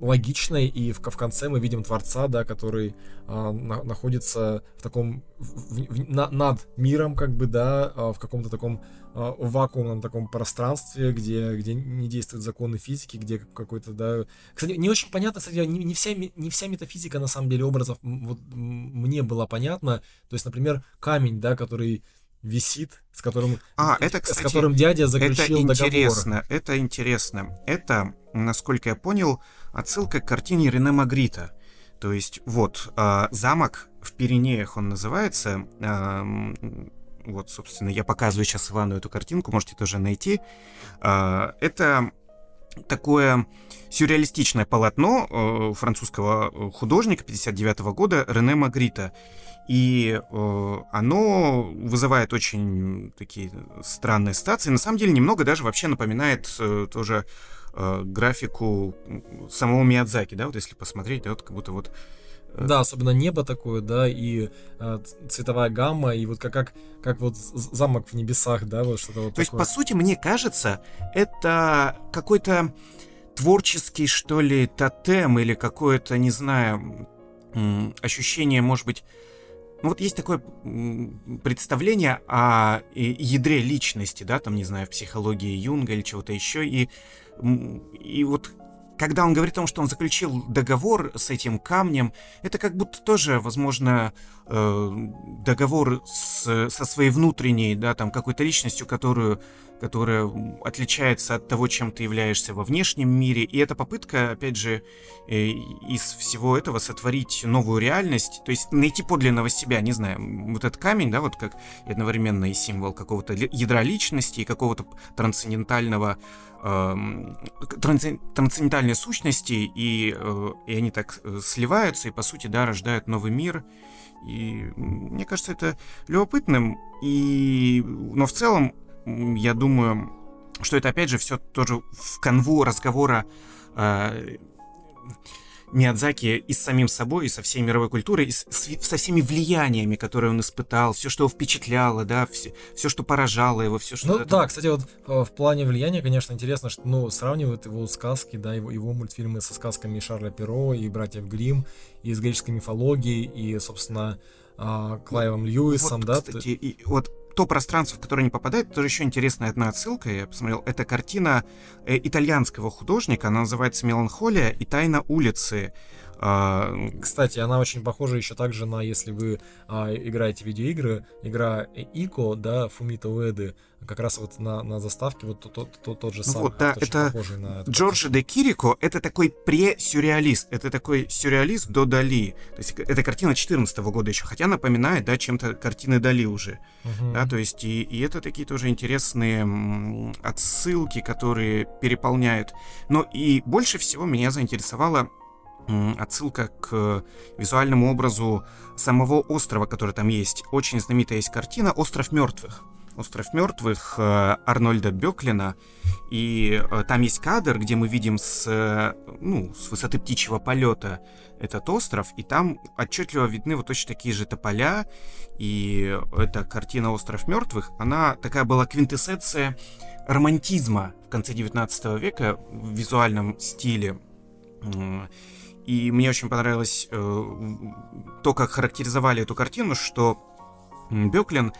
логичной, и в, в конце мы видим Творца, да, который а, на, находится в таком, в, в, на, над миром, как бы, да, а, в каком-то таком а, вакуумном таком пространстве, где, где не действуют законы физики, где какой-то, да... Кстати, не очень понятно, кстати, не, не, вся, не вся метафизика, на самом деле, образов вот, мне была понятна. То есть, например, камень, да, который висит, с которым, а, это, кстати, с которым дядя заключил это интересно, договор. Это интересно. Это, насколько я понял, отсылка к картине Рене Магрита. То есть, вот, э, замок в Пиренеях он называется. Э, вот, собственно, я показываю сейчас Ивану эту картинку, можете тоже найти. Э, это такое сюрреалистичное полотно э, французского художника 59 года Рене Магрита. И э, оно вызывает очень такие странные ситуации. На самом деле немного даже вообще напоминает э, тоже э, графику самого Миядзаки, да, вот если посмотреть, да, вот как будто вот э, да, особенно небо такое, да, и э, цветовая гамма, и вот как, как, как вот замок в небесах, да, вот что-то вот То такое. есть, по сути, мне кажется, это какой-то творческий, что ли, тотем или какое-то, не знаю, ощущение, может быть, ну вот есть такое представление о ядре личности, да, там, не знаю, в психологии Юнга или чего-то еще, и, и вот когда он говорит о том, что он заключил договор с этим камнем, это как будто тоже, возможно, э, договор с, со своей внутренней, да, там, какой-то личностью, которую которая отличается от того, чем ты являешься во внешнем мире. И это попытка, опять же, э, из всего этого сотворить новую реальность, то есть найти подлинного себя, не знаю, вот этот камень, да, вот как одновременно и символ какого-то ядра личности и какого-то трансцендентального э, трансцендентальной сущности, и, э, и они так сливаются, и, по сути, да, рождают новый мир. И мне кажется, это любопытным. И... Но в целом я думаю, что это опять же все тоже в канву разговора э, Миядзаки и с самим собой, и со всей мировой культурой, и с, со всеми влияниями, которые он испытал, все, что его впечатляло, да, все, все что поражало его, все, что... Ну это... да, кстати, вот э, в плане влияния, конечно, интересно, что, ну, сравнивают его сказки, да, его, его мультфильмы со сказками Шарля Перо и братьев Грим и с греческой мифологией, и, собственно, а, Клайвом Льюисом, вот, да? Кстати, и, вот то пространство, в которое не попадает, тоже еще интересная одна отсылка, я посмотрел, это картина э, итальянского художника, она называется «Меланхолия и тайна улицы». А, Кстати, она очень похожа еще также на, если вы а, играете в видеоигры, игра Ико, да, Фумита Уэды, как раз вот на, на заставке вот тот, тот, тот, тот же ну самый. Вот, да, это на Джорджи де Кирико, это такой пре-сюрреалист, это такой сюрреалист до Дали. То есть это картина 14 года еще, хотя напоминает, да, чем-то картины Дали уже. Uh-huh. Да, то есть и, и это такие тоже интересные отсылки, которые переполняют. Но и больше всего меня заинтересовало отсылка к визуальному образу самого острова, который там есть. Очень знаменитая есть картина «Остров мертвых». «Остров мертвых» э, Арнольда Беклина. И э, там есть кадр, где мы видим с, э, ну, с высоты птичьего полета этот остров, и там отчетливо видны вот точно такие же тополя, и эта картина «Остров мертвых», она такая была квинтэссенция романтизма в конце 19 века в визуальном стиле. И мне очень понравилось э, то, как характеризовали эту картину, что Беклин,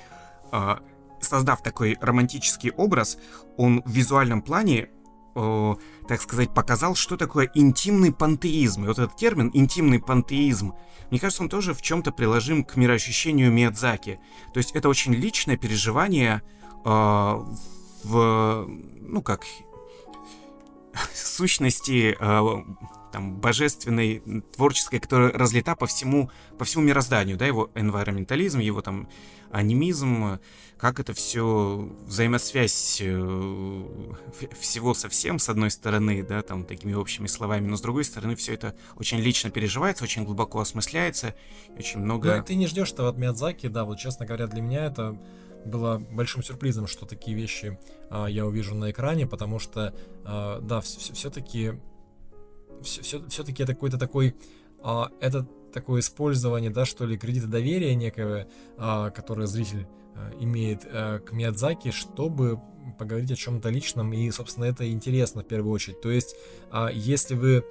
э, создав такой романтический образ, он в визуальном плане, э, так сказать, показал, что такое интимный пантеизм. И вот этот термин «интимный пантеизм», мне кажется, он тоже в чем-то приложим к мироощущению Миядзаки. То есть это очень личное переживание э, в, ну как, [laughs] сущности э, там, божественной, творческой, которая разлита по всему, по всему мирозданию, да, его энвайроментализм, его там анимизм, как это все взаимосвязь э, всего со всем, с одной стороны, да, там, такими общими словами, но с другой стороны, все это очень лично переживается, очень глубоко осмысляется, очень много... Ну, ты не ждешь этого от Миядзаки, да, вот, честно говоря, для меня это было большим сюрпризом, что такие вещи а, я увижу на экране, потому что, а, да, все-таки все, все-таки это какой-то такой, а, это такое использование, да, что ли, кредита доверия некого, а, которое зритель а, имеет а, к Миядзаки, чтобы поговорить о чем-то личном, и, собственно, это интересно в первую очередь. То есть, а, если вы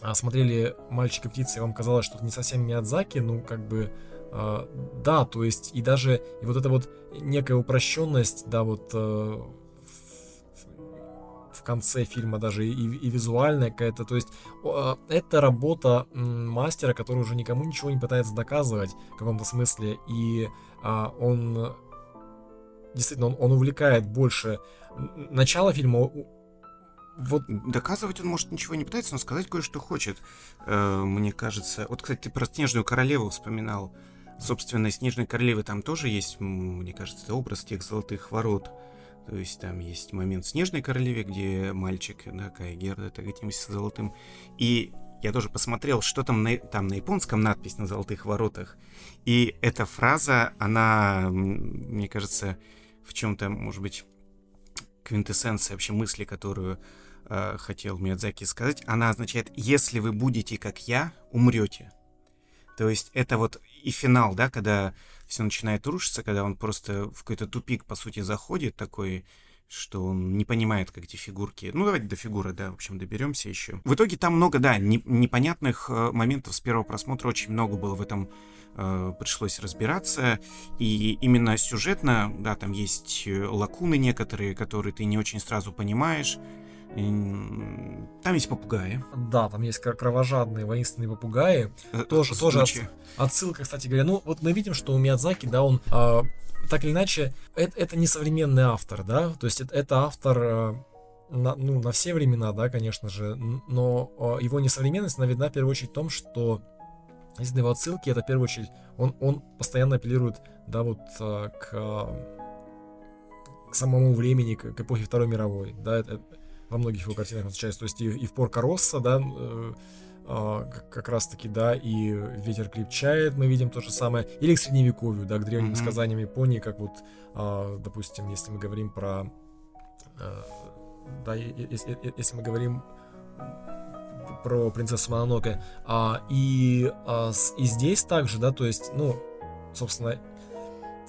а, смотрели «Мальчик и птица», и вам казалось, что это не совсем Миядзаки, ну, как бы, а, да, то есть, и даже и вот эта вот некая упрощенность, да, вот в конце фильма даже и, и визуальная какая-то. То есть а, это работа мастера, который уже никому ничего не пытается доказывать в каком-то смысле. И а, он действительно он, он увлекает больше. Начало фильма вот доказывать он, может, ничего не пытается, но сказать кое-что хочет, э, мне кажется. Вот, кстати, ты про Снежную Королеву вспоминал. Собственно, Снежной Королевы там тоже есть, мне кажется, образ тех золотых ворот. То есть там есть момент в «Снежной королеве», где мальчик, да, Кай Герда, этим с золотым. И я тоже посмотрел, что там на, там на японском надпись на золотых воротах. И эта фраза, она, мне кажется, в чем-то, может быть, квинтэссенция вообще мысли, которую э, хотел Миядзаки сказать, она означает «если вы будете как я, умрете». То есть это вот и финал, да, когда все начинает рушиться, когда он просто в какой-то тупик, по сути, заходит такой, что он не понимает, как эти фигурки... Ну, давайте до фигуры, да, в общем, доберемся еще. В итоге там много, да, не, непонятных э, моментов с первого просмотра, очень много было в этом э, пришлось разбираться. И именно сюжетно, да, там есть э, лакуны некоторые, которые ты не очень сразу понимаешь. Там есть попугаи. Да, там есть кровожадные воинственные попугаи. Э, тоже, тоже от, отсылка, кстати говоря. Ну, вот мы видим, что у Миядзаки, да, он э, так или иначе, это, это не современный автор, да, то есть это, это автор э, на, ну, на все времена, да, конечно же, но э, его несовременность, она видна в первую очередь в том, что если на его отсылки, это в первую очередь, он, он постоянно апеллирует, да, вот э, к, к самому времени, к, к эпохе Второй мировой, да, это, во многих его картинах встречается. То есть и, и в Порка Росса, да, э, э, как раз таки, да, и Ветер крепчает, мы видим то же самое. Или к средневековью, да, к древним mm-hmm. сказаниям Японии, как вот, э, допустим, если мы говорим про э, да, если, если мы говорим про принцессу Мононоке. А, и, а, и здесь также, да, то есть, ну, собственно,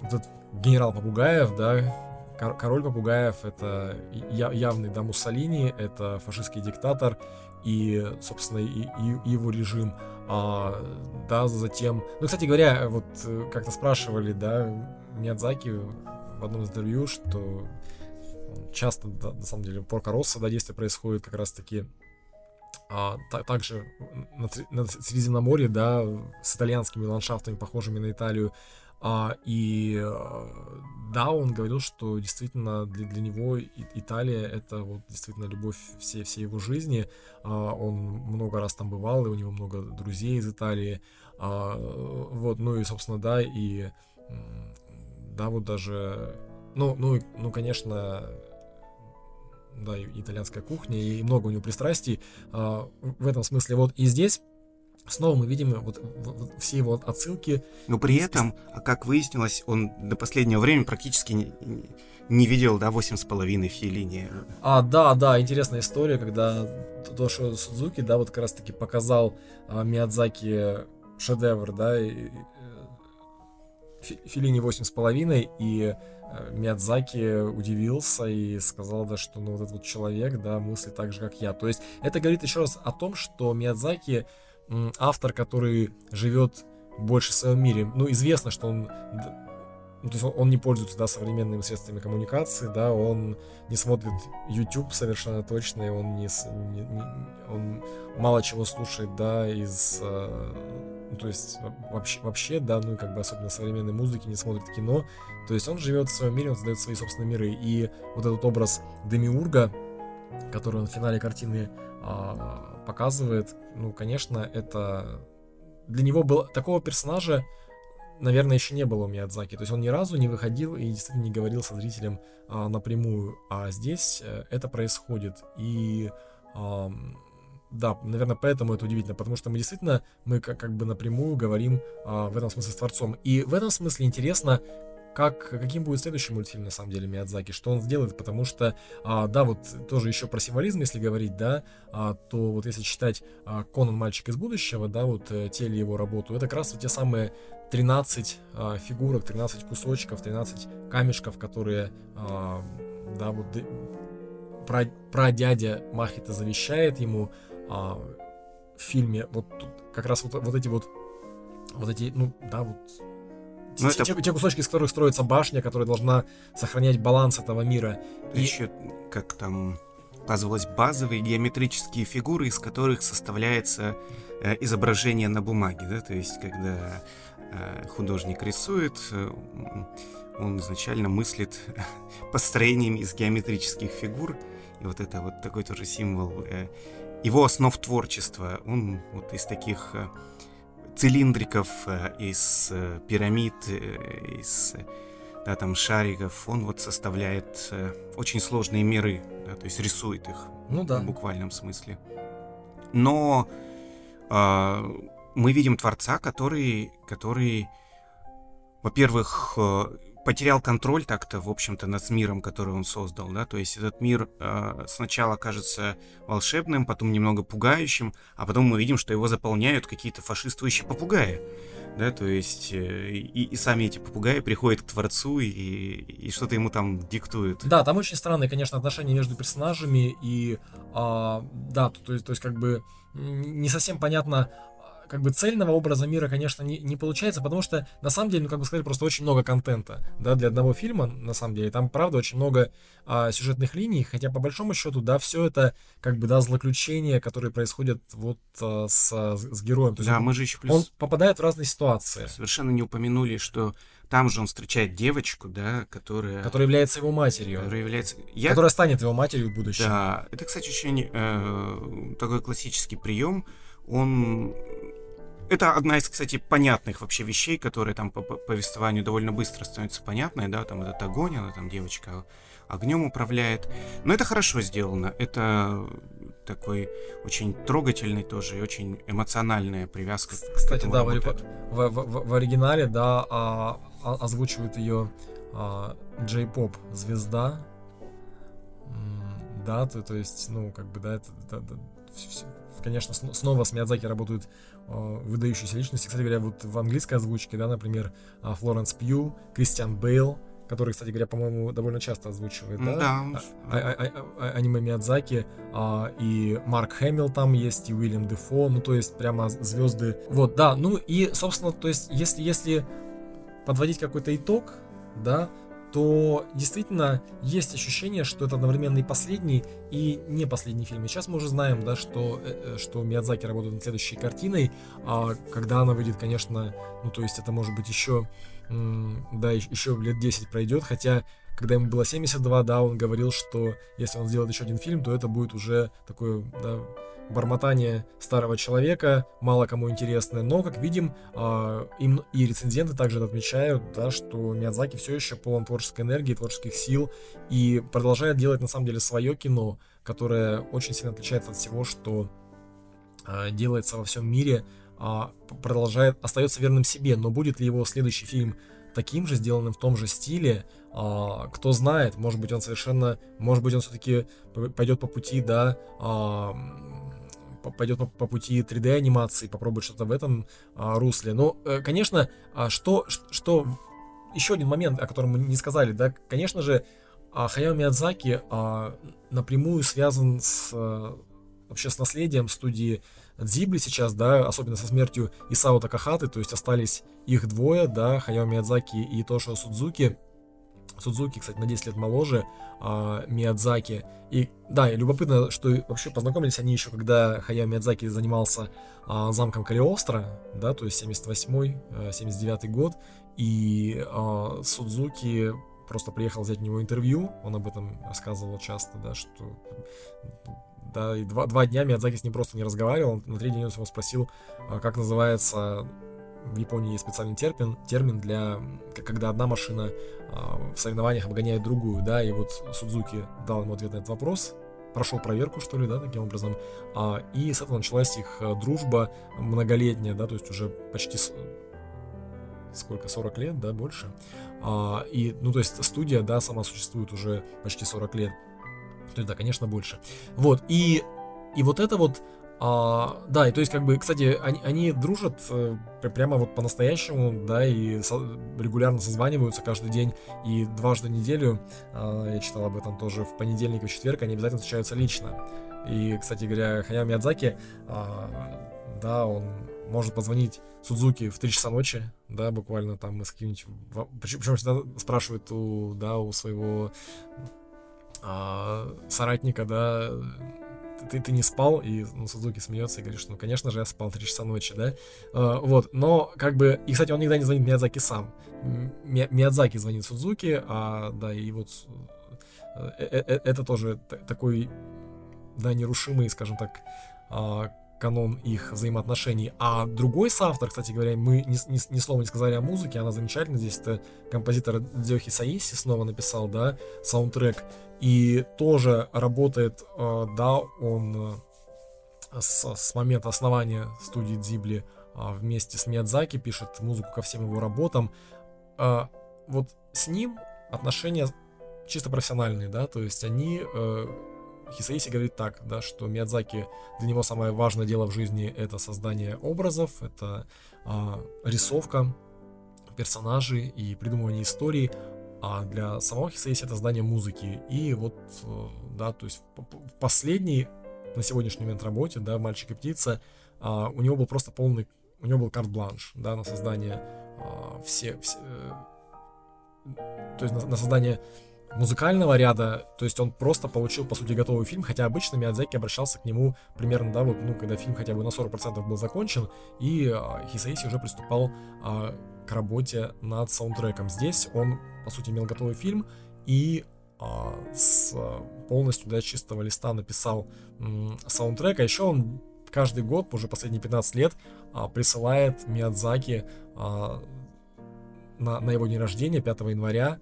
этот генерал Попугаев, да, король Попугаев это явный, да, Муссолини, это фашистский диктатор, и, собственно, и, и его режим. А, да, затем... Ну, кстати говоря, вот э, как-то спрашивали, да, Миядзаки в одном интервью, что часто, да, на самом деле, порка Росса, да, действие происходит как раз-таки а, та, также на, на Средиземноморье, да, с итальянскими ландшафтами, похожими на Италию. А, и а, да, он говорил, что действительно для, для него Италия это вот действительно любовь всей, всей его жизни. А, он много раз там бывал, и у него много друзей из Италии. А, вот, ну и, собственно, да, и да, вот даже, ну, ну, ну, конечно, да, итальянская кухня, и много у него пристрастий в этом смысле. Вот и здесь снова мы видим вот, вот все его отсылки. Но при этом, а как выяснилось, он до последнего времени практически не, не видел, да, восемь с половиной Филини. А, да, да, интересная история, когда Тошо Судзуки, да, вот как раз таки показал а, Миядзаки шедевр, да, и, и, Филини восемь с половиной, и Э, Миядзаки удивился и сказал, да, что ну, вот этот вот человек, да, мыслит так же, как я. То есть это говорит еще раз о том, что Миядзаки автор, который живет больше в своем мире. Ну, известно, что он ну, то есть он, он не пользуется да, современными средствами коммуникации, да, он не смотрит YouTube совершенно точно, и он не, не, не он мало чего слушает, да, из э, ну, то есть вообще, вообще, да, ну как бы особенно современной музыки, не смотрит кино, то есть он живет в своем мире, он создает свои собственные миры, и вот этот образ Демиурга, который он в финале картины показывает, ну, конечно, это для него был такого персонажа, наверное, еще не было у Миядзаки. То есть он ни разу не выходил и действительно не говорил со зрителем а, напрямую. А здесь а, это происходит. И а, да, наверное, поэтому это удивительно, потому что мы действительно, мы как, как бы напрямую говорим а, в этом смысле с Творцом. И в этом смысле интересно, как, каким будет следующий мультфильм, на самом деле, Миядзаки, что он сделает, потому что, а, да, вот тоже еще про символизм, если говорить, да, а, то вот если читать а, Конан. Мальчик из будущего, да, вот э, теле его работу, это как раз вот те самые 13 а, фигурок, 13 кусочков, 13 камешков, которые, а, да, вот про, дядя Махита завещает ему, а, в фильме. Вот как раз вот, вот эти вот вот эти, ну да, вот ну, те, это... те кусочки, из которых строится башня, которая должна сохранять баланс этого мира. И... Еще, как там указывалось, базовые геометрические фигуры, из которых составляется э, изображение на бумаге, да, то есть когда э, художник рисует, э, он изначально мыслит [laughs] построениями из геометрических фигур, и вот это вот такой тоже символ э, его основ творчества. Он вот из таких э, цилиндриков, э, из э, пирамид, из да, там шариков, он вот составляет очень сложные миры, да, то есть рисует их ну, да. в буквальном смысле. Но э, мы видим творца, который, который, во-первых, потерял контроль так-то, в общем-то, над миром, который он создал, да, то есть этот мир э, сначала кажется волшебным, потом немного пугающим, а потом мы видим, что его заполняют какие-то фашистующие попугаи, да, то есть э, и, и сами эти попугаи приходят к Творцу и, и что-то ему там диктуют. Да, там очень странные, конечно, отношения между персонажами, и, а, да, то, то, есть, то есть как бы не совсем понятно, как бы цельного образа мира, конечно, не, не получается, потому что, на самом деле, ну, как бы сказать, просто очень много контента, да, для одного фильма, на самом деле, там, правда, очень много а, сюжетных линий, хотя, по большому счету, да, все это, как бы, да, злоключения, которые происходят вот а, с, с героем. То есть да, он, мы же еще плюс... Он попадает в разные ситуации. Совершенно не упомянули, что там же он встречает девочку, да, которая... Которая является его матерью. Которая является... Я... Которая станет его матерью в будущем. Да, это, кстати, очень э, такой классический прием. Он это одна из, кстати, понятных вообще вещей, которые там по повествованию довольно быстро становятся понятной, да, там этот огонь, она там девочка огнем управляет. Но это хорошо сделано. Это такой очень трогательный тоже и очень эмоциональная привязка. Кстати, да, в, в, в, в оригинале, да, а, а, озвучивает ее а, Джей-поп звезда Да, то, то есть, ну, как бы, да, это, да, да, конечно, снова с Миядзаки работают выдающиеся личности. Кстати говоря, вот в английской озвучке, да, например, э, Флоренс Пью, Кристиан Бейл, который, кстати говоря, по-моему, довольно часто озвучивает, да? Да. А, а, а, а, аниме Миядзаки, а, и Марк Хэмилл там есть, и Уильям Дефо, ну, то есть прямо звезды. Вот, да, ну и, собственно, то есть, если, если подводить какой-то итог, да, то действительно есть ощущение, что это одновременно и последний, и не последний фильм. И сейчас мы уже знаем, да, что, э, э, что Миядзаки работает над следующей картиной, а когда она выйдет, конечно, ну, то есть это может быть еще да, еще лет 10 пройдет, хотя когда ему было 72, да, он говорил, что если он сделает еще один фильм, то это будет уже такое, да, бормотание старого человека, мало кому интересное, но, как видим, э, им и рецензенты также отмечают, да, что Миядзаки все еще полон творческой энергии, творческих сил и продолжает делать на самом деле свое кино, которое очень сильно отличается от всего, что э, делается во всем мире, а, продолжает, остается верным себе, но будет ли его следующий фильм таким же, сделанным в том же стиле, а, кто знает, может быть он совершенно, может быть он все-таки пойдет по пути, да, а, пойдет по, пути 3D анимации, попробует что-то в этом а, русле. Но, э, конечно, а, что, что еще один момент, о котором мы не сказали, да, конечно же, а, Хаяо Миядзаки а, напрямую связан с а, вообще с наследием студии Дзибли сейчас, да, особенно со смертью Исао Такахаты, то есть остались их двое, да, Хаяо Миядзаки и Тошио Судзуки. Судзуки, кстати, на 10 лет моложе а, Миядзаки. И да, и любопытно, что вообще познакомились они еще, когда Хаяо Миядзаки занимался а, замком Калиостро, да, то есть 78-й, 79-й э, год, и а, Судзуки просто приехал взять у него интервью, он об этом рассказывал часто, да, что да, и два, два дня Миядзаки с ним просто не разговаривал, он, на третий день он его спросил, а, как называется в Японии есть специальный термин, термин для, когда одна машина а, в соревнованиях обгоняет другую, да, и вот Судзуки дал ему ответ на этот вопрос, прошел проверку, что ли, да, таким образом, а, и с этого началась их а, дружба многолетняя, да, то есть уже почти сколько, 40 лет, да, больше, а, и, ну, то есть студия, да, сама существует уже почти 40 лет, то есть, да, конечно, больше. Вот, и, и вот это вот, а, да, и то есть, как бы, кстати, они, они дружат э, прямо вот по-настоящему, да, и со, регулярно созваниваются каждый день, и дважды в неделю, э, я читал об этом тоже, в понедельник и в четверг они обязательно встречаются лично. И, кстати говоря, Хаяо Миядзаки, э, да, он может позвонить Судзуки в 3 часа ночи, да, буквально там с каким-нибудь... Причем, причем всегда спрашивает у, да, у своего а, соратника, да, ты, ты не спал, и ну, Сузуки смеется и говорит, что, ну, конечно же, я спал 3 часа ночи, да, uh, вот, но, как бы, и, кстати, он никогда не звонит Миядзаки сам, Ми, Миядзаки звонит Судзуки, а, да, и вот э, э, э, это тоже такой, да, нерушимый, скажем так, а, канон их взаимоотношений. А другой соавтор, кстати говоря, мы ни, ни, ни слова не сказали о музыке, она замечательна. Здесь это композитор Дзёхи Саиси снова написал, да, саундтрек. И тоже работает, э, да, он э, с, с момента основания студии Дзибли э, вместе с Миядзаки пишет музыку ко всем его работам. Вот с ним отношения чисто профессиональные, да, то есть они Хисаиси говорит так, да, что Миядзаки для него самое важное дело в жизни это создание образов, это а, рисовка персонажей и придумывание историй, а для самого Хисаиси это создание музыки. И вот, э, да, то есть в последней на сегодняшний момент работе, да, «Мальчик и птица», а, у него был просто полный, у него был карт-бланш, да, на создание а, все, все э, то есть на, на создание музыкального ряда, то есть он просто получил, по сути, готовый фильм, хотя обычно Миядзаки обращался к нему примерно, да, вот, ну, когда фильм хотя бы на 40% был закончен, и а, Хисаиси уже приступал а, к работе над саундтреком. Здесь он, по сути, имел готовый фильм и а, с полностью, да, чистого листа написал м, саундтрек, а еще он каждый год, уже последние 15 лет, а, присылает Миядзаки а, на, на его день рождения, 5 января,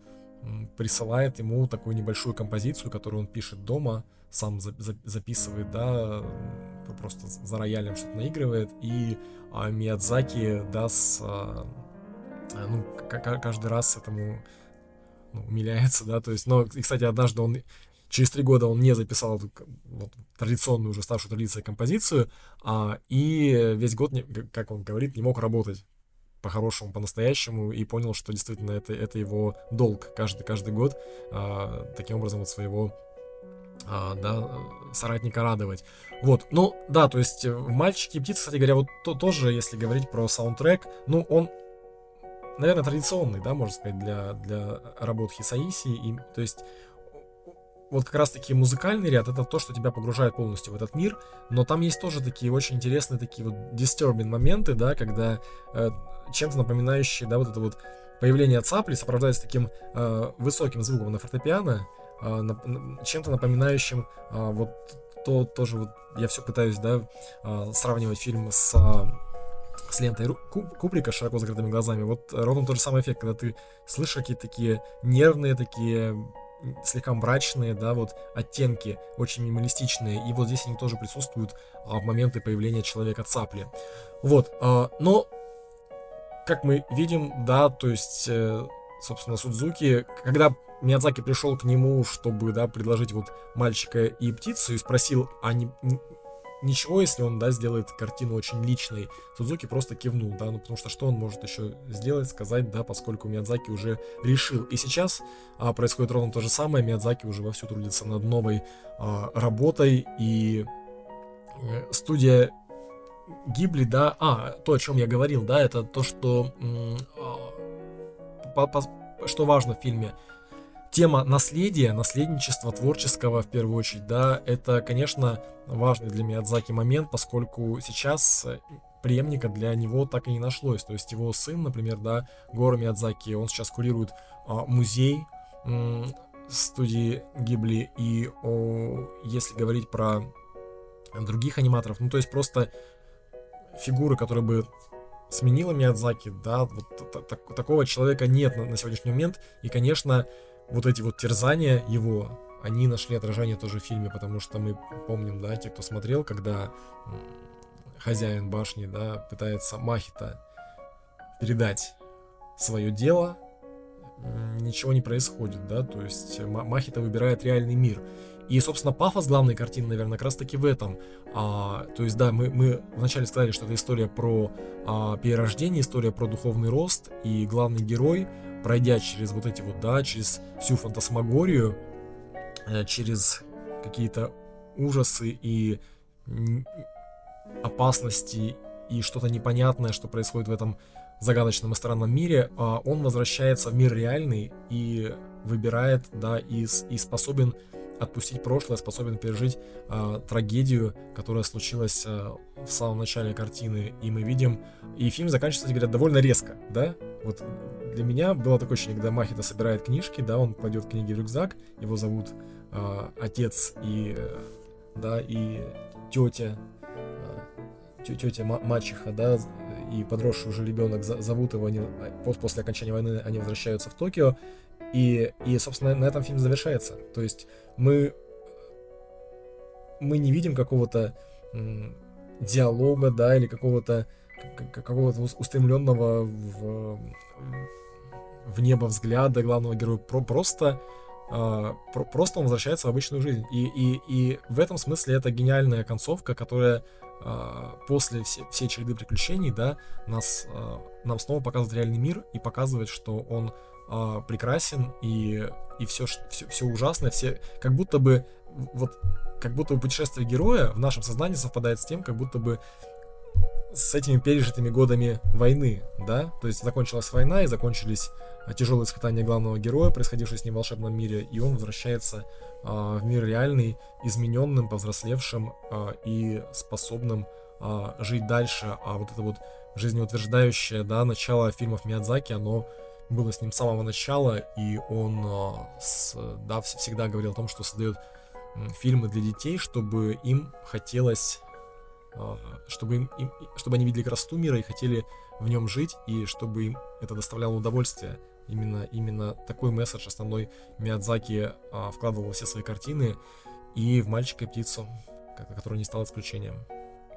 присылает ему такую небольшую композицию, которую он пишет дома, сам за, за, записывает, да, просто за роялем что-то наигрывает, и а, Миядзаки, да, с, а, ну, каждый раз этому ну, умиляется, да, то есть, но, и, кстати, однажды он через три года он не записал эту вот, традиционную уже ставшую традицией композицию, а, и весь год, не, как он говорит, не мог работать по-хорошему, по-настоящему, и понял, что действительно это, это его долг каждый, каждый год, а, таким образом вот своего а, да, соратника радовать. Вот, ну, да, то есть в «Мальчике и птицы», кстати говоря, вот то, тоже, если говорить про саундтрек, ну, он, наверное, традиционный, да, можно сказать, для, для работ Хисаиси, и, то есть вот как раз-таки музыкальный ряд это то, что тебя погружает полностью в этот мир, но там есть тоже такие очень интересные такие вот disturbing моменты, да, когда э, чем-то напоминающие, да, вот это вот появление цапли сопровождается таким э, высоким звуком на фортепиано, э, на, чем-то напоминающим э, вот то тоже вот я все пытаюсь, да, э, сравнивать фильм с с лентой Куприка широко закрытыми глазами. Вот ровно тот же самый эффект, когда ты слышишь какие-то такие нервные, такие слегка мрачные, да, вот оттенки, очень минималистичные, и вот здесь они тоже присутствуют а, в моменты появления человека цапли. Вот, а, но, как мы видим, да, то есть, э, собственно, Судзуки, когда Миядзаки пришел к нему, чтобы, да, предложить вот мальчика и птицу, и спросил, а не, ничего, если он, да, сделает картину очень личной. Судзуки просто кивнул, да, ну потому что что он может еще сделать, сказать, да, поскольку Миядзаки уже решил. И сейчас а, происходит ровно то же самое, Миядзаки уже вовсю трудится над новой а, работой, и э, студия Гибли, да, а, то, о чем я говорил, да, это то, что, а, по, по, что важно в фильме, тема наследия, наследничества творческого в первую очередь, да, это, конечно, важный для Миядзаки момент, поскольку сейчас преемника для него так и не нашлось. То есть его сын, например, да, Гора Миядзаки, он сейчас курирует а, музей м, студии Гибли, и о, если говорить про других аниматоров, ну то есть просто фигуры, которые бы сменила Миядзаки, да, вот так, такого человека нет на, на сегодняшний момент, и, конечно, вот эти вот терзания его, они нашли отражение тоже в фильме, потому что мы помним, да, те, кто смотрел, когда хозяин башни, да, пытается Махита передать свое дело, ничего не происходит, да, то есть Махита выбирает реальный мир. И, собственно, пафос главной картины, наверное, как раз таки в этом. А, то есть, да, мы, мы вначале сказали, что это история про а, перерождение, история про духовный рост, и главный герой, пройдя через вот эти вот, да, через всю фантасмагорию, э, через какие-то ужасы и опасности и что-то непонятное, что происходит в этом загадочном и странном мире, а он возвращается в мир реальный и выбирает, да, и, и способен отпустить прошлое, способен пережить э, трагедию, которая случилась э, в самом начале картины. И мы видим, и фильм заканчивается, кстати говоря, довольно резко, да? Вот для меня было такое ощущение, когда Махита собирает книжки, да, он кладет книги в рюкзак, его зовут э, отец и, э, да, и тетя, э, тетя мачеха, да, и подросший уже ребенок зовут его, они, после окончания войны они возвращаются в Токио, и, и, собственно, на этом фильм завершается. То есть мы, мы не видим какого-то диалога, да, или какого-то какого-то устремленного в, в небо взгляда главного героя. Про, просто, э, про, просто он возвращается в обычную жизнь. И, и, и в этом смысле это гениальная концовка, которая э, после все, всей череды приключений, да, нас, э, нам снова показывает реальный мир и показывает, что он э, прекрасен и, и все, все, все ужасное, все, как будто бы вот как будто бы путешествие героя в нашем сознании совпадает с тем, как будто бы с этими пережитыми годами войны, да, то есть закончилась война и закончились а, тяжелые испытания главного героя, происходившие с ним в волшебном мире, и он возвращается э, в мир реальный, измененным, повзрослевшим э, и способным э, жить дальше. А вот это вот жизнеутверждающее, да, начало фильмов Миядзаки, оно было с ним с самого начала, и он э, с, да, всегда говорил о том, что создает фильмы для детей, чтобы им хотелось а, чтобы, им, им, чтобы они видели красоту мира и хотели в нем жить, и чтобы им это доставляло удовольствие. Именно, именно такой месседж основной Миядзаки а, вкладывал во все свои картины, и в «Мальчика и птицу», который не стал исключением.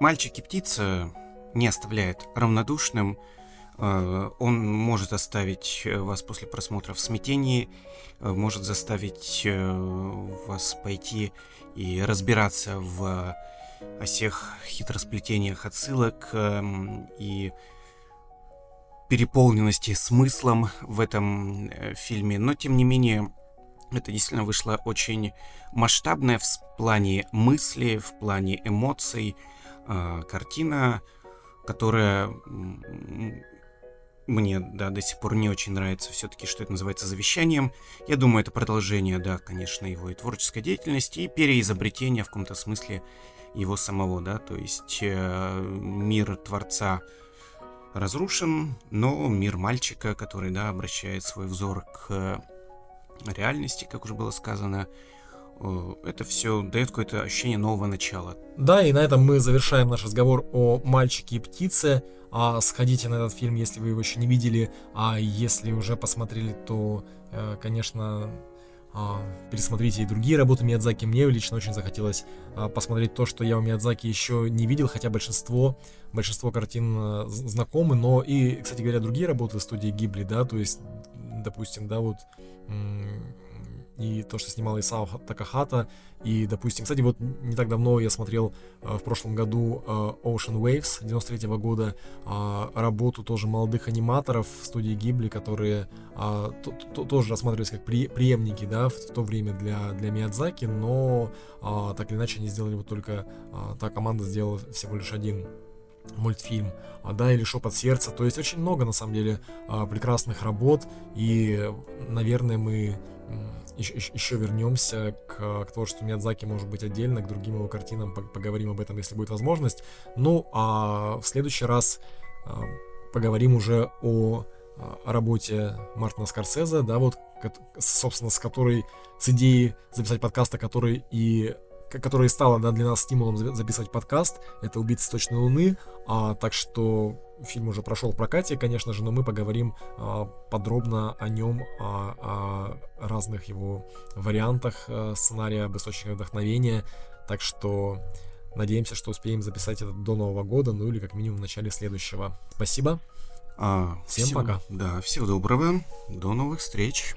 «Мальчик и птица» не оставляет равнодушным Э, он может оставить вас после просмотра в смятении, может заставить вас пойти и разбираться в всех хитросплетениях отсылок эм, и переполненности смыслом в этом фильме. Но, тем не менее, это действительно вышло очень масштабное в плане мысли, в плане эмоций. Э, картина, которая мне, да, до сих пор не очень нравится все-таки, что это называется завещанием. Я думаю, это продолжение, да, конечно, его и творческой деятельности, и переизобретение в каком-то смысле его самого, да, то есть э, мир Творца разрушен, но мир мальчика, который, да, обращает свой взор к реальности, как уже было сказано, э, это все дает какое-то ощущение нового начала. Да, и на этом мы завершаем наш разговор о «Мальчике и птице». А сходите на этот фильм, если вы его еще не видели, а если уже посмотрели, то, э, конечно, а, пересмотрите и другие работы Миядзаки. Мне лично очень захотелось а, посмотреть то, что я у Миядзаки еще не видел, хотя большинство, большинство картин а, знакомы, но и, кстати говоря, другие работы студии Гибли, да, то есть, допустим, да, вот и то, что снимал Исао Такахата, и, допустим, кстати, вот не так давно я смотрел э, в прошлом году э, Ocean Waves 93 -го года, э, работу тоже молодых аниматоров в студии Гибли, которые то, то, тоже рассматривались как преемники, да, в, то время для, для Миядзаки, но э, так или иначе они сделали вот только, та команда сделала всего лишь один мультфильм, а, да, или «Шепот сердца». То есть очень много, на самом деле, а, прекрасных работ, и, наверное, мы еще, еще вернемся к, к творчеству Миядзаки, может быть, отдельно, к другим его картинам, поговорим об этом, если будет возможность. Ну, а в следующий раз а, поговорим уже о, о работе Мартина Скорсезе, да, вот, собственно, с которой, с идеей записать подкаст, о которой и которая стала да, для нас стимулом записывать подкаст, это «Убийца точной луны», а, так что фильм уже прошел в прокате, конечно же, но мы поговорим а, подробно о нем, о, о разных его вариантах а, сценария, об источниках вдохновения, так что надеемся, что успеем записать это до Нового года, ну или как минимум в начале следующего. Спасибо. А, Всем всего, пока. Да, всего доброго, до новых встреч.